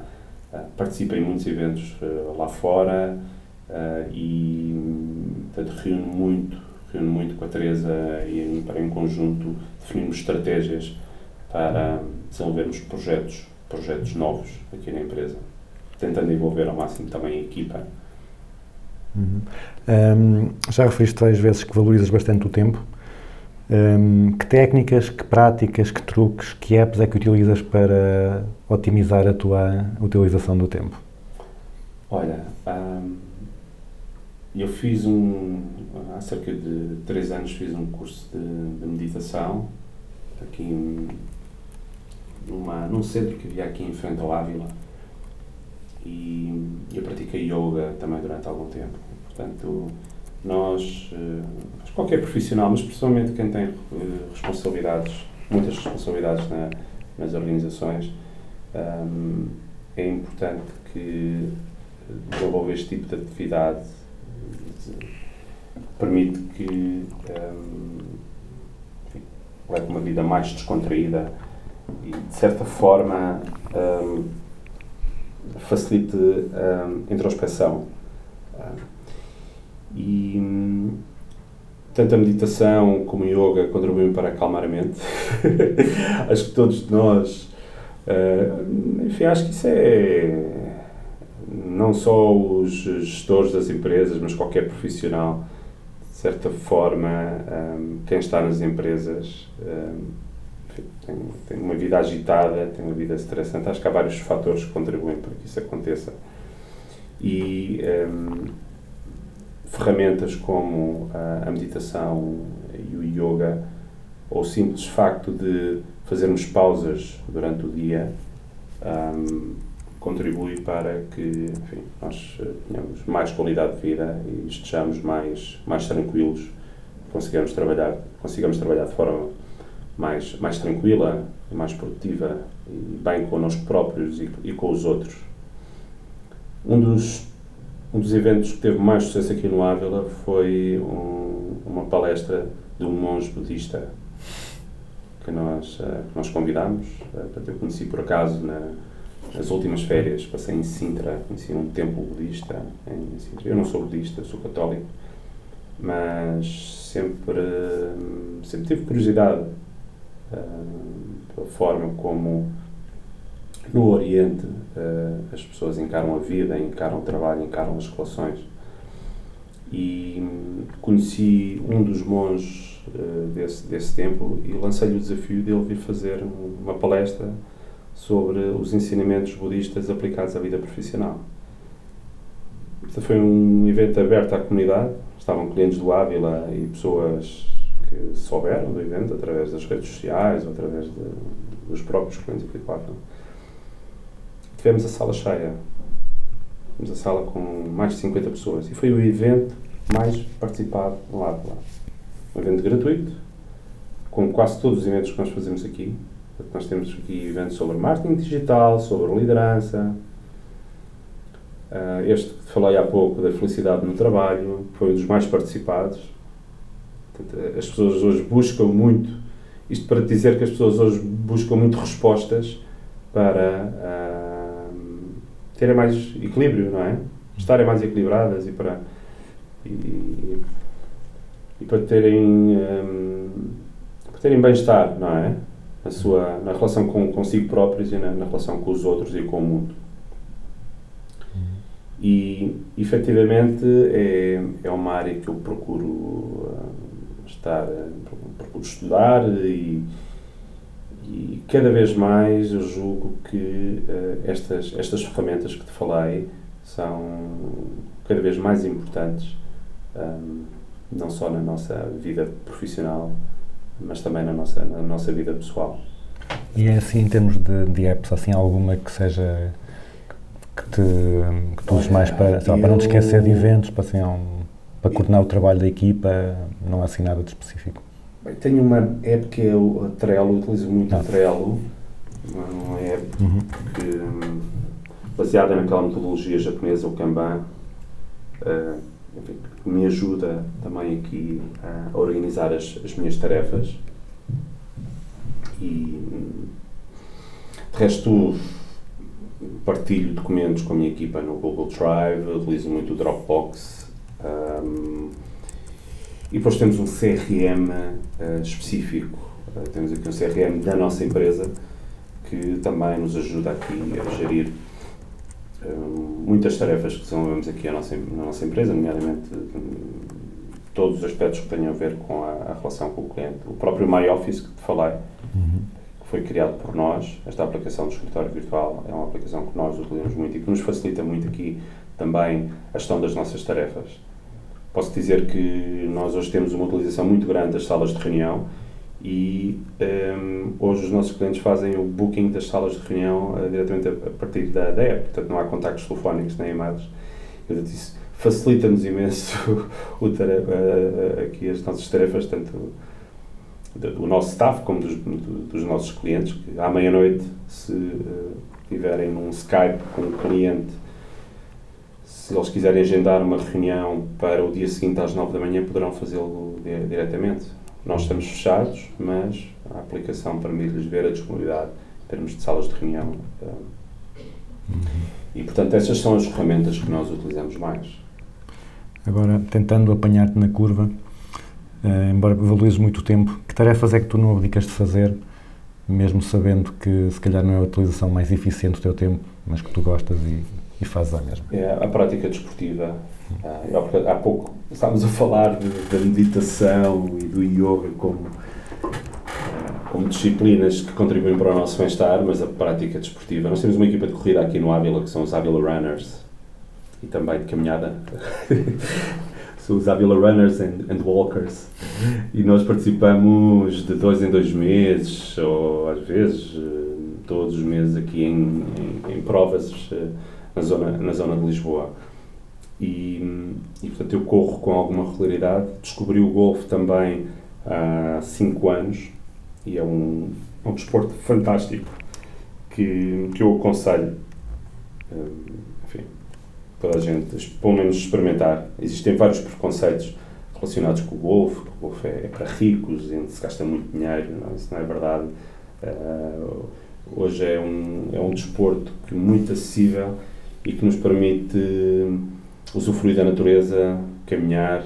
participa em muitos eventos uh, lá fora uh, e portanto, reúne muito, reúne muito com a Teresa e para em conjunto definirmos estratégias para desenvolvermos projetos, projetos novos aqui na empresa, tentando envolver ao máximo também a equipa. Uhum. Um, já referiste várias vezes que valorizas bastante o tempo. Um, que técnicas, que práticas, que truques, que apps é que utilizas para otimizar a tua utilização do tempo? Olha, hum, eu fiz um, há cerca de três anos fiz um curso de, de meditação aqui em, numa, num centro que havia aqui em frente ao Ávila e eu pratiquei yoga também durante algum tempo. Portanto, nós, eh, mas qualquer profissional, mas principalmente quem tem eh, responsabilidades, muitas responsabilidades na, nas organizações, hum, é importante que desenvolver este tipo de atividade permite que hum, enfim, leve uma vida mais descontraída e, de certa forma, hum, facilite hum, a introspeção. Hum, e tanto a meditação como o yoga contribuem para acalmar a mente. acho que todos nós, uh, enfim, acho que isso é não só os gestores das empresas, mas qualquer profissional, de certa forma, um, quem está nas empresas um, enfim, tem, tem uma vida agitada, tem uma vida estressante. Acho que há vários fatores que contribuem para que isso aconteça. E um, ferramentas como a, meditação e o yoga, ou o simples facto de fazermos pausas durante o dia, um, contribui para que enfim, nós eh, tenhamos mais qualidade de vida e estejamos mais, mais tranquilos, consigamos trabalhar, consigamos trabalhar de forma mais, mais tranquila mais produtiva e bem connosco próprios e, e com os outros. Um dos, um dos eventos que teve mais sucesso aqui no Ávila foi um, uma palestra de um monge budista que nós, eh, que nós convidámos. eh, Portanto, eu conheci por acaso na, nas últimas férias, passei em Sintra, conheci um templo budista em Sintra. Eu não sou budista, sou católico, mas sempre, sempre tive curiosidade hum, pela forma como no Oriente uh, as pessoas encaram a vida, encaram o trabalho, encaram as relações. E hum, conheci um dos monges uh, desse, desse templo e lancei-lhe o desafio dele vir fazer uma palestra sobre os ensinamentos budistas aplicados à vida profissional. Este foi um evento aberto à comunidade, estavam clientes do Ávila e pessoas que souberam do evento através das redes sociais ou através de, dos próprios clientes que lá. Tivemos a sala cheia. temos a sala com mais de 50 pessoas. E foi o evento mais participado lá de lá. Um evento gratuito, como quase todos os eventos que nós fazemos aqui. Nós temos aqui eventos sobre marketing digital, sobre liderança. Ah, este que falei há pouco, da felicidade no trabalho, foi um dos mais participados. Portanto, as pessoas hoje buscam muito, isto para dizer que as pessoas hoje buscam muito respostas para ah, terem mais equilíbrio, não é? Estarem mais equilibradas e para, e, e para terem, ah, para terem bem-estar, não é? Na, sua, na relação com consigo próprios e na, na relação com os outros e com o mundo. E, efetivamente, é, é uma área que eu procuro ah, estar, procuro estudar e, e cada vez mais eu julgo que ah, estas, estas ferramentas que te falei são cada vez mais importantes, ah, não só na nossa vida profissional, mas também na nossa, na nossa vida pessoal. E é assim, em termos de, de apps, assim, alguma que seja que te, que tu uses mais para, lá, para não te esquecer de eventos, para, assim, um, para coordenar o trabalho da equipa, não há assim nada de específico. Bem, tenho uma app que é o a Trello, utilizo muito Ah. o Trello, uma, app que, hum, baseada naquela metodologia japonesa, o Kanban, enfim, que me ajuda também aqui a organizar as, as minhas tarefas. E, de resto, partilho documentos com a minha equipa no Google Drive, utilizo muito o Dropbox. hum, e depois temos um CRM eh, específico. Eh, temos aqui um CRM da nossa empresa que também nos ajuda aqui a gerir eh, muitas tarefas que desenvolvemos aqui a nossa, na nossa empresa, nomeadamente todos os aspectos que tenham a ver com a, a relação com o cliente. O próprio MyOffice que te falei, que foi criado por nós, esta aplicação do escritório virtual é uma aplicação que nós utilizamos muito e que nos facilita muito aqui também a gestão das nossas tarefas. Posso dizer que nós hoje temos uma utilização muito grande das salas de reunião e hum, hoje os nossos clientes fazem o booking das salas de reunião eh, diretamente a, a partir da, da app, portanto não há contactos telefónicos nem e-mails. Isso facilita-nos imenso o tare- eh, eh, aqui as nossas tarefas, tanto do, do nosso staff como dos, do- dos nossos clientes, que à meia-noite, se eh, tiverem num Skype com um cliente, se eles quiserem agendar uma reunião para o dia seguinte às 9 da manhã, poderão fazê-lo di- diretamente. Nós estamos fechados, mas a aplicação permite-lhes ver a disponibilidade em termos de salas de reunião. eh, E, portanto, essas são as ferramentas que nós utilizamos mais. Agora, tentando apanhar-te na curva, eh, embora valorizes muito o tempo, que tarefas é que tu não abdicas de fazer, mesmo sabendo que se calhar não é a utilização mais eficiente do teu tempo, mas que tu gostas e, e fazes à mesma? É a prática desportiva. Ah, há pouco- estávamos a falar da meditação e do yoga como, como disciplinas que contribuem para o nosso bem-estar, mas a prática desportiva. Nós temos uma equipa de corrida aqui no Ávila, que são os Ávila Runners, e também de caminhada. são os Ávila Runners and, and Walkers. E nós participamos de dois em dois meses, ou às vezes eh, todos os meses aqui em, em, em provas eh, na zona, na zona de Lisboa. E, e, portanto eu corro com alguma regularidade. Descobri o golfe também há 5 anos e é um, é um desporto fantástico que, que eu aconselho, hum, enfim, toda a gente, pelo menos experimentar. Existem vários preconceitos relacionados com o golfe, que o golfe é, é para ricos, onde se gasta muito dinheiro, não, isso não é verdade. Ah, hoje é um, é um desporto que é muito acessível e que nos permite usufruir da natureza, caminhar,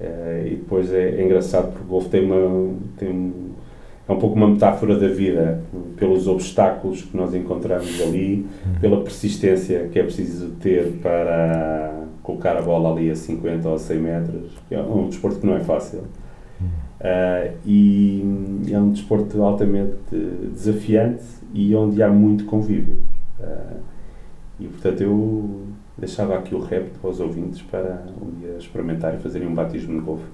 eh, e depois é, é engraçado porque o golfe tem uma, tem um, é um pouco uma metáfora da vida, pelos obstáculos que nós encontramos ali, pela persistência que é preciso ter para colocar a bola ali a 50 ou a 100 metros. É um desporto que não é fácil. Ah, e é um desporto altamente desafiante e onde há muito convívio. Ah, e portanto eu deixava aqui o repto aos ouvintes para um dia experimentar e fazerem um batismo de golfe.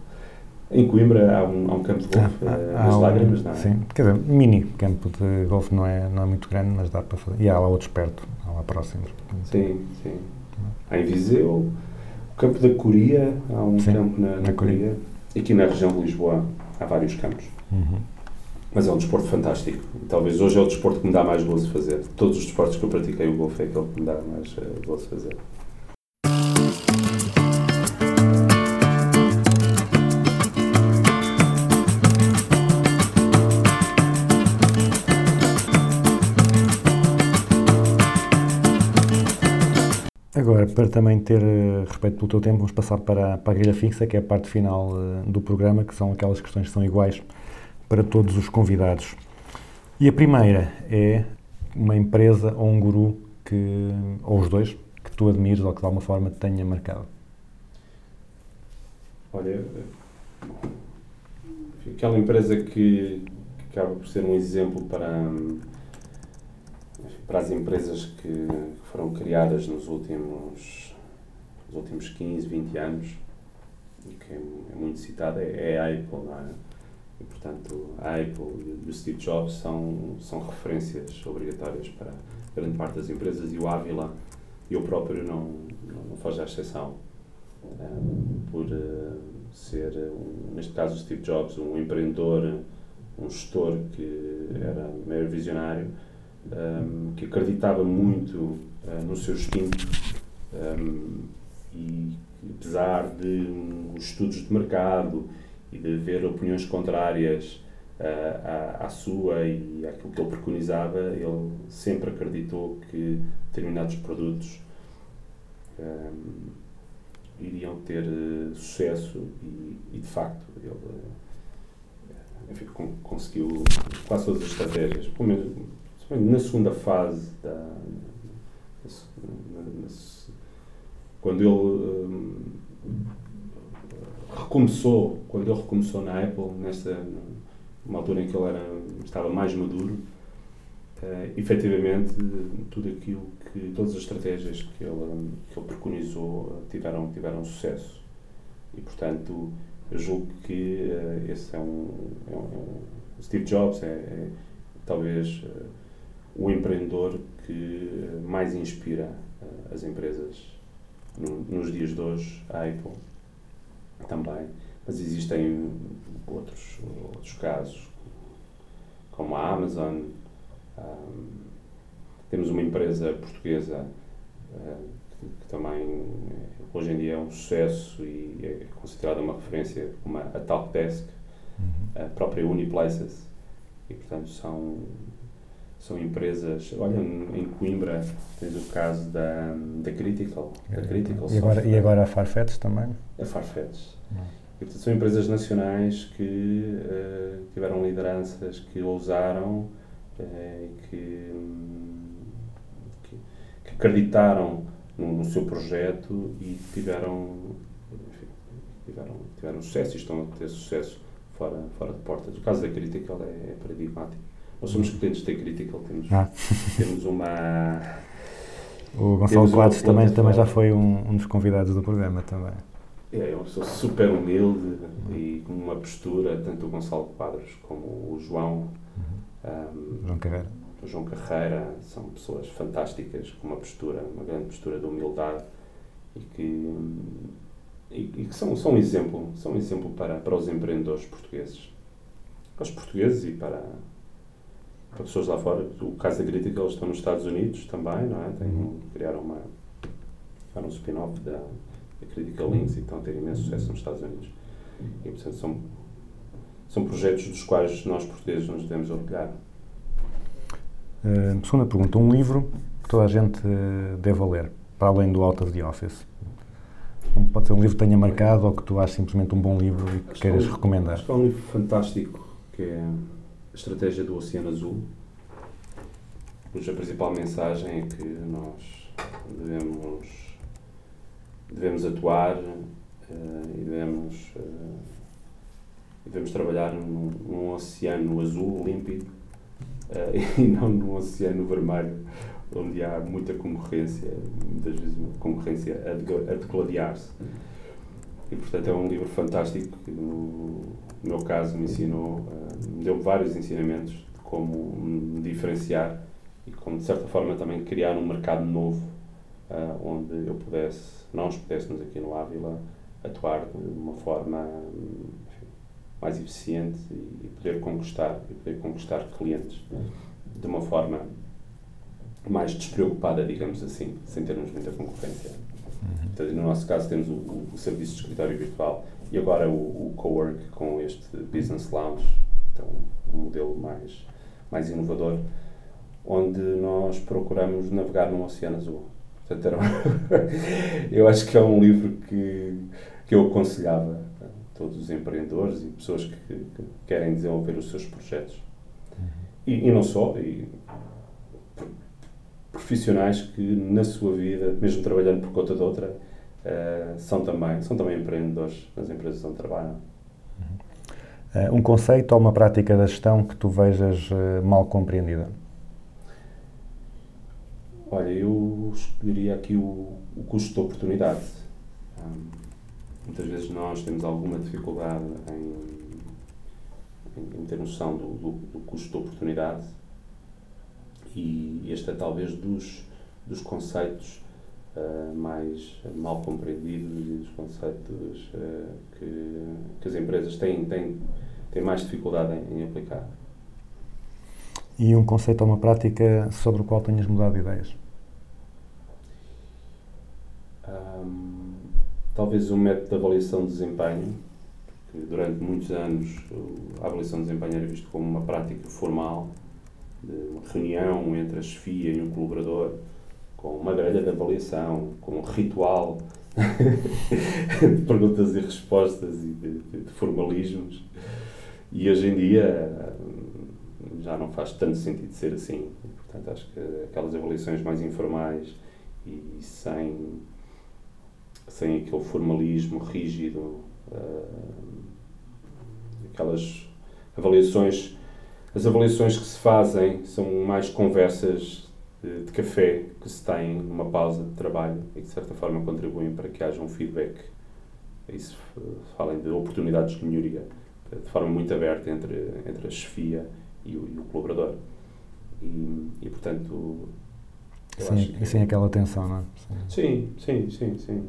Em Coimbra há um, há um campo de golfe eh, nas um- lágrimas, não é? Sim, quer dizer, mini campo de golfe não é, não é muito grande, mas dá para fazer. E há lá outros perto, há lá próximos. Sim, sim. há em Viseu, o campo da Coria, há um Sim, campo na, na na Coria. Coria. E aqui na região de Lisboa há vários campos. Uhum. Mas é um desporto fantástico. Talvez hoje é o desporto que me dá mais gozo fazer. Todos os desportos que eu pratiquei, o golfe é aquele que me dá mais eh, gozo fazer. Agora, para também ter eh, respeito pelo teu tempo, vamos passar para, para a grelha fixa, que é a parte final eh, do programa, que são aquelas questões que são iguais para todos os convidados. E a primeira é uma empresa ou um guru que, ou os dois, que tu admires ou que de alguma forma te tenha marcado. Olha, aquela empresa que, que acaba por ser um exemplo para, para as empresas que, foram criadas nos últimos, nos últimos 15, 20 anos e que é, é muito citada é, é a Apple, não é? E, portanto, a Apple e o Steve Jobs são, são referências obrigatórias para grande parte das empresas e o Ávila, eu próprio, não, não, não foge à exceção. Um, por uh, ser, um, neste caso, o Steve Jobs, um empreendedor, um gestor que era meio visionário, um, que acreditava muito uh, no seu instinto e, apesar de os estudos de mercado e de ver opiniões contrárias uh, à, à sua e àquilo que ele preconizava, ele sempre acreditou que determinados produtos um, iriam ter uh, sucesso e, e, de facto ele uh, enfim, con conseguiu quase todas as estratégias, pelo menos na segunda fase da, na, na, quando ele um, recomeçou, quando ele recomeçou na Apple, nesta uma altura em que ele era, estava mais maduro, uh, efetivamente tudo aquilo que todas as estratégias que ele, que ele preconizou tiveram tiveram sucesso. E portanto eu julgo que uh, esse é um, é um, Steve Jobs é, é talvez uh, o empreendedor que mais inspira uh, as empresas no, nos dias de hoje, a Apple também, mas existem outros, outros casos, como a Amazon. Um, temos uma empresa portuguesa uh, que, que, também hoje em dia é um sucesso e é considerada uma referência, uma, a Talkdesk, a própria Uniplaces, e portanto são são empresas. Olha, em Coimbra tens o caso da, da Critical. Da Critical e, agora, e agora a Farfetch também? A Farfetch. E, portanto, são empresas nacionais que uh, tiveram lideranças que ousaram uh, que, que, que, acreditaram no, no, seu projeto e tiveram, enfim, tiveram, tiveram sucesso e estão a ter sucesso fora, fora de portas. O caso da Critical é, é paradigmático. Nós somos clientes da Critical, temos, ah. temos uma. O Gonçalo Quadros também, também já foi um, um dos convidados do programa também. É, eu sou super humilde e com uma postura, tanto o Gonçalo Quadros como o João. Uhum. Um, João Carreira. O João Carreira são pessoas fantásticas, com uma postura, uma grande postura de humildade e que, e, e que são, são um exemplo, são um exemplo para, para os empreendedores portugueses. Para os portugueses e para, para pessoas lá fora. O caso da crítica, eles estão nos Estados Unidos também, não é? Tem, Uhum. criaram uma, criaram um spin-off da, da Critical Links e estão a ter imenso sucesso nos Estados Unidos. E, portanto, são, são projetos dos quais nós, portugueses, nos devemos orgulhar. Uh, segunda pergunta. Um livro que toda a gente uh, deva ler, para além do Out of the Office? Pode ser um livro que tenha marcado ou que tu achas simplesmente um bom livro e que Acho queiras que é um- recomendar? Acho que é um livro fantástico, que é Estratégia do Oceano Azul, cuja principal mensagem é que nós devemos, devemos atuar eh, e devemos, e devemos trabalhar num, num oceano azul, límpido, eh, e não num oceano vermelho, onde há muita concorrência, muitas vezes uma concorrência a dega- a degladiar-se. E, portanto, é um livro fantástico que, no meu caso, me ensinou, eh, me deu vários ensinamentos de como me diferenciar e como, de certa forma, também criar um mercado novo ah, onde eu pudesse, nós pudéssemos aqui no Ávila atuar de uma forma enfim, mais eficiente e poder conquistar, e poder conquistar clientes de uma forma mais despreocupada, digamos assim, sem termos muita concorrência. Portanto, no nosso caso temos o, o- o serviço de escritório virtual e agora o, o co-work com este Business Lounge, então um modelo mais, mais inovador, onde nós procuramos navegar num oceano azul. Portanto, era um- eu acho que é um livro que, que eu aconselhava a todos os empreendedores e pessoas que, que querem desenvolver os seus projetos. E, e não só, e pro- profissionais que na sua vida, mesmo trabalhando por conta de outra, eh, são, também, são também empreendedores nas empresas onde trabalham. Eh, Um conceito ou uma prática da gestão que tu vejas eh, mal compreendida? Olha, eu escolheria aqui o, o custo de oportunidade. Hum, muitas vezes nós temos alguma dificuldade em, em, em ter noção do, do, do custo de oportunidade e este é talvez dos, dos conceitos ah, mais mal compreendidos e dos conceitos ah, que, que as empresas têm, têm, têm mais dificuldade em, em aplicar. E um conceito ou uma prática sobre o qual tenhas mudado de ideias? Ahm, talvez um método de avaliação de desempenho, porque durante muitos anos o- a avaliação de desempenho era visto como uma prática formal, de uma reunião entre a chefia e um colaborador, com uma grelha de avaliação, com um ritual de perguntas e respostas e de, de- formalismos. E hoje em dia hum, já não faz tanto sentido ser assim. Portanto, acho que aquelas avaliações mais informais e sem sem aquele formalismo rígido, ah, aquelas avaliações, as avaliações que se fazem são mais conversas de, café que se têm numa pausa de trabalho e que de certa forma contribuem para que haja um feedback. Isso eh, falem de oportunidades de melhoria, de forma muito aberta entre, entre a chefia e o, e o colaborador. E, e portanto, Sim, que- e sem aquela tensão, não é? Sim. Sim, sim, sim, sim.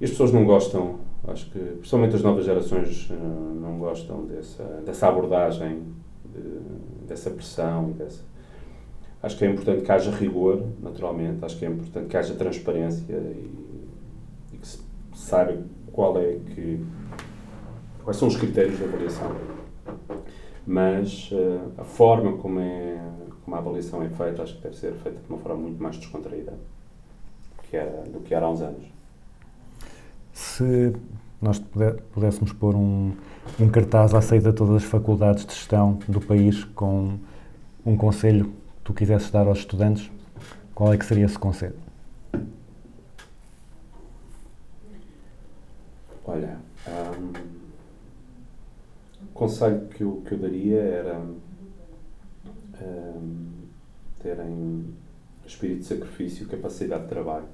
E as pessoas não gostam, acho que, principalmente as novas gerações, eh, não gostam dessa, dessa abordagem, de- dessa pressão. e Dessa... Acho que é importante que haja rigor, naturalmente, acho que é importante que haja transparência e, e que se saiba qual é que. quais são os critérios de avaliação. Mas eh, a forma como, é, como a avaliação é feita, acho que deve ser feita de uma forma muito mais descontraída que era, do que era há uns anos. Se nós pudéssemos pôr um, um cartaz à saída de todas as faculdades de gestão do país com um conselho tu quisesses dar aos estudantes, qual é que seria esse conselho? Olha, hum, o conselho que eu, que eu daria era hum, terem espírito de sacrifício, capacidade de trabalho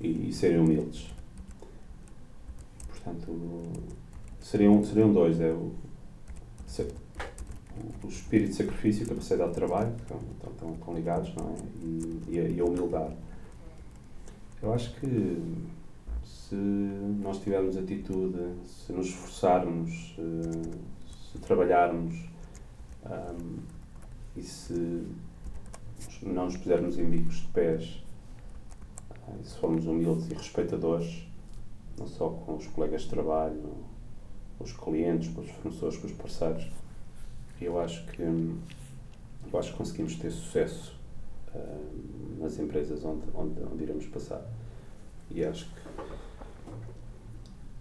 e, e serem humildes. Portanto, seriam, seriam dois, é o, o- espírito de sacrifício e a capacidade de trabalho, que estão, estão, estão, ligados, não é? E, e, a, e a humildade. Eu acho que se nós tivermos atitude, se nos esforçarmos, se, se trabalharmos hum, e se não nos pusermos em bicos de pés, ah, e se formos humildes e respeitadores, não só com os colegas de trabalho, com os clientes, com os fornecedores, com os parceiros, eu acho que hum, eu acho que conseguimos ter sucesso hum, nas empresas onde, onde, onde iremos passar. E acho que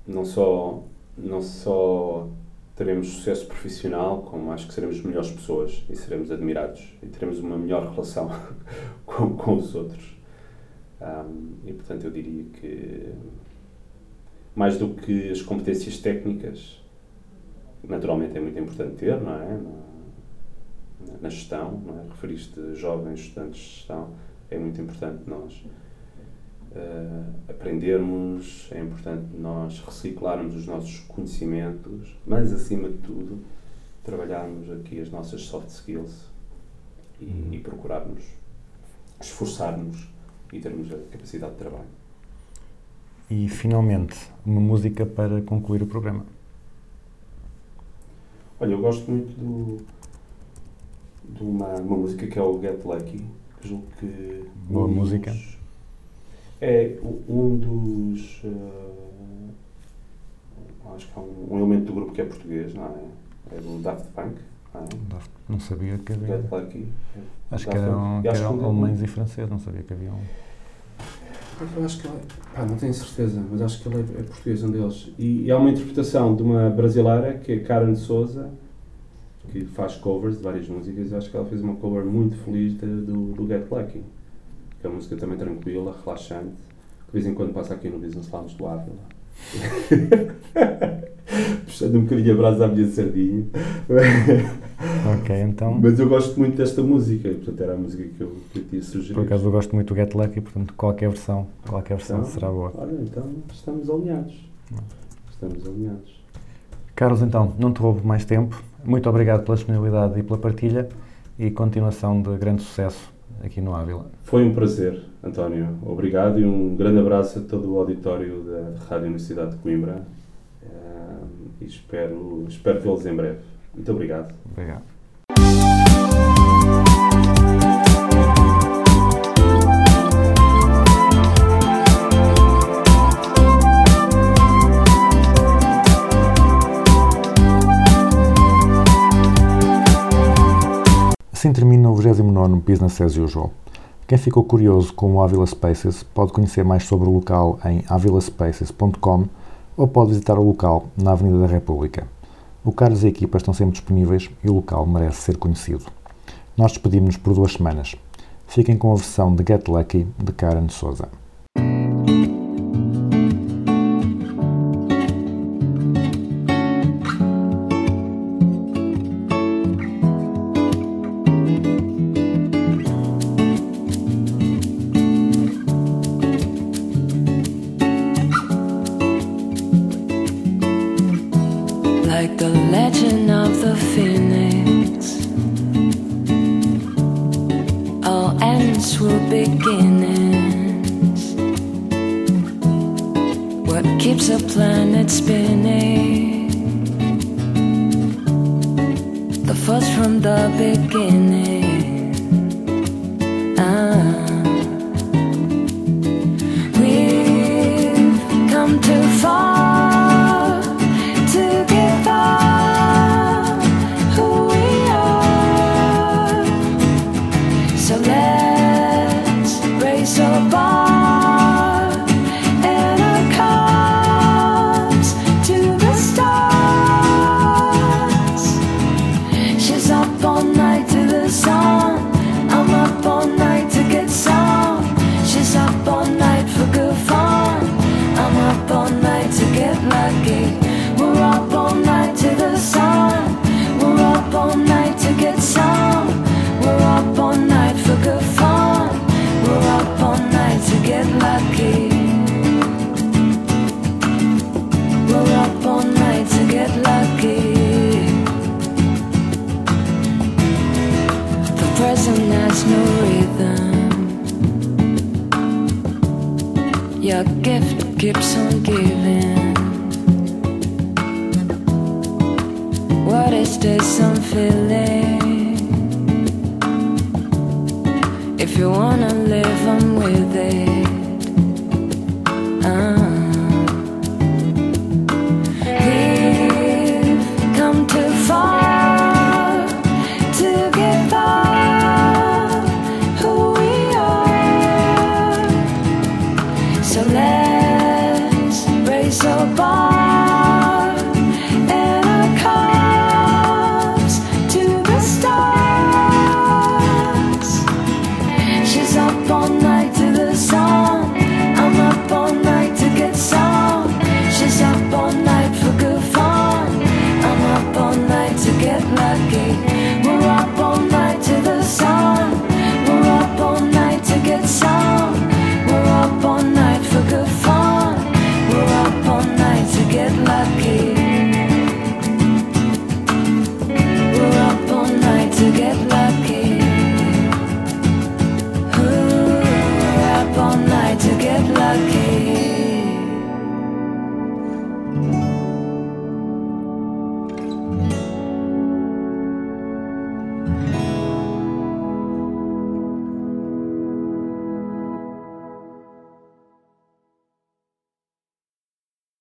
não só, não só teremos sucesso profissional, como acho que seremos melhores pessoas e seremos admirados e teremos uma melhor relação com, com os outros. Ahm, e portanto eu diria que mais do que as competências técnicas, naturalmente é muito importante ter, não é? Na, na gestão, não é? Referiste jovens estudantes de gestão, é muito importante nós eh, aprendermos, é importante nós reciclarmos os nossos conhecimentos, mas acima de tudo, trabalharmos aqui as nossas soft skills e, e procurarmos esforçar-nos em termos de capacidade de trabalho. E finalmente, uma música para concluir o programa. Olha, eu gosto muito do, de uma, uma música que é o Get Lucky, que julgo que. Boa um dos- música. É u- um dos. eh, acho que há um, um elemento do grupo que é português, não é? É do Daft Punk, não é? Não sabia que havia. Get Lucky. Acho que eram, que alemães e franceses, não sabia que havia um. Eu acho que ele é, pá, não tenho certeza, mas acho que ele é, é português, um deles. E, e há uma interpretação de uma brasileira, que é Karen Souza, que faz covers de várias músicas, e acho que ela fez uma cover muito feliz de- do, do Get Lucky, que é uma música também tranquila, relaxante, que de vez em quando passa aqui no Business Lounge do Ávila. Puxando um bocadinho a brasa à minha sardinha. Ok, então. Mas eu gosto muito desta música, portanto era a música que eu, que eu tinha sugerido. Por acaso eu gosto muito do Get Lucky, portanto qualquer versão, qualquer versão Então, será boa. Olha, então estamos alinhados. Estamos alinhados. Carlos, então, não te roubo mais tempo. Muito obrigado pela disponibilidade e pela partilha e continuação de grande sucesso aqui no Ávila. Foi um prazer, António. Obrigado e um grande abraço a todo o auditório da Rádio Universidade de Coimbra. Eh, e espero, espero vê-los em breve. Muito obrigado. Obrigado. Assim termina o 29 Business as Usual. Quem ficou curioso com o Avila Spaces pode conhecer mais sobre o local em avilaspaces.com ou pode visitar o local na Avenida da República. O Carlos e a equipa estão sempre disponíveis e o local merece ser conhecido. Nós despedimos-nos por duas semanas. Fiquem com a versão de Get Lucky de Karen Souza. So let's raise a bar keeps on giving. What is this I'm feeling? If you wanna live, I'm with it.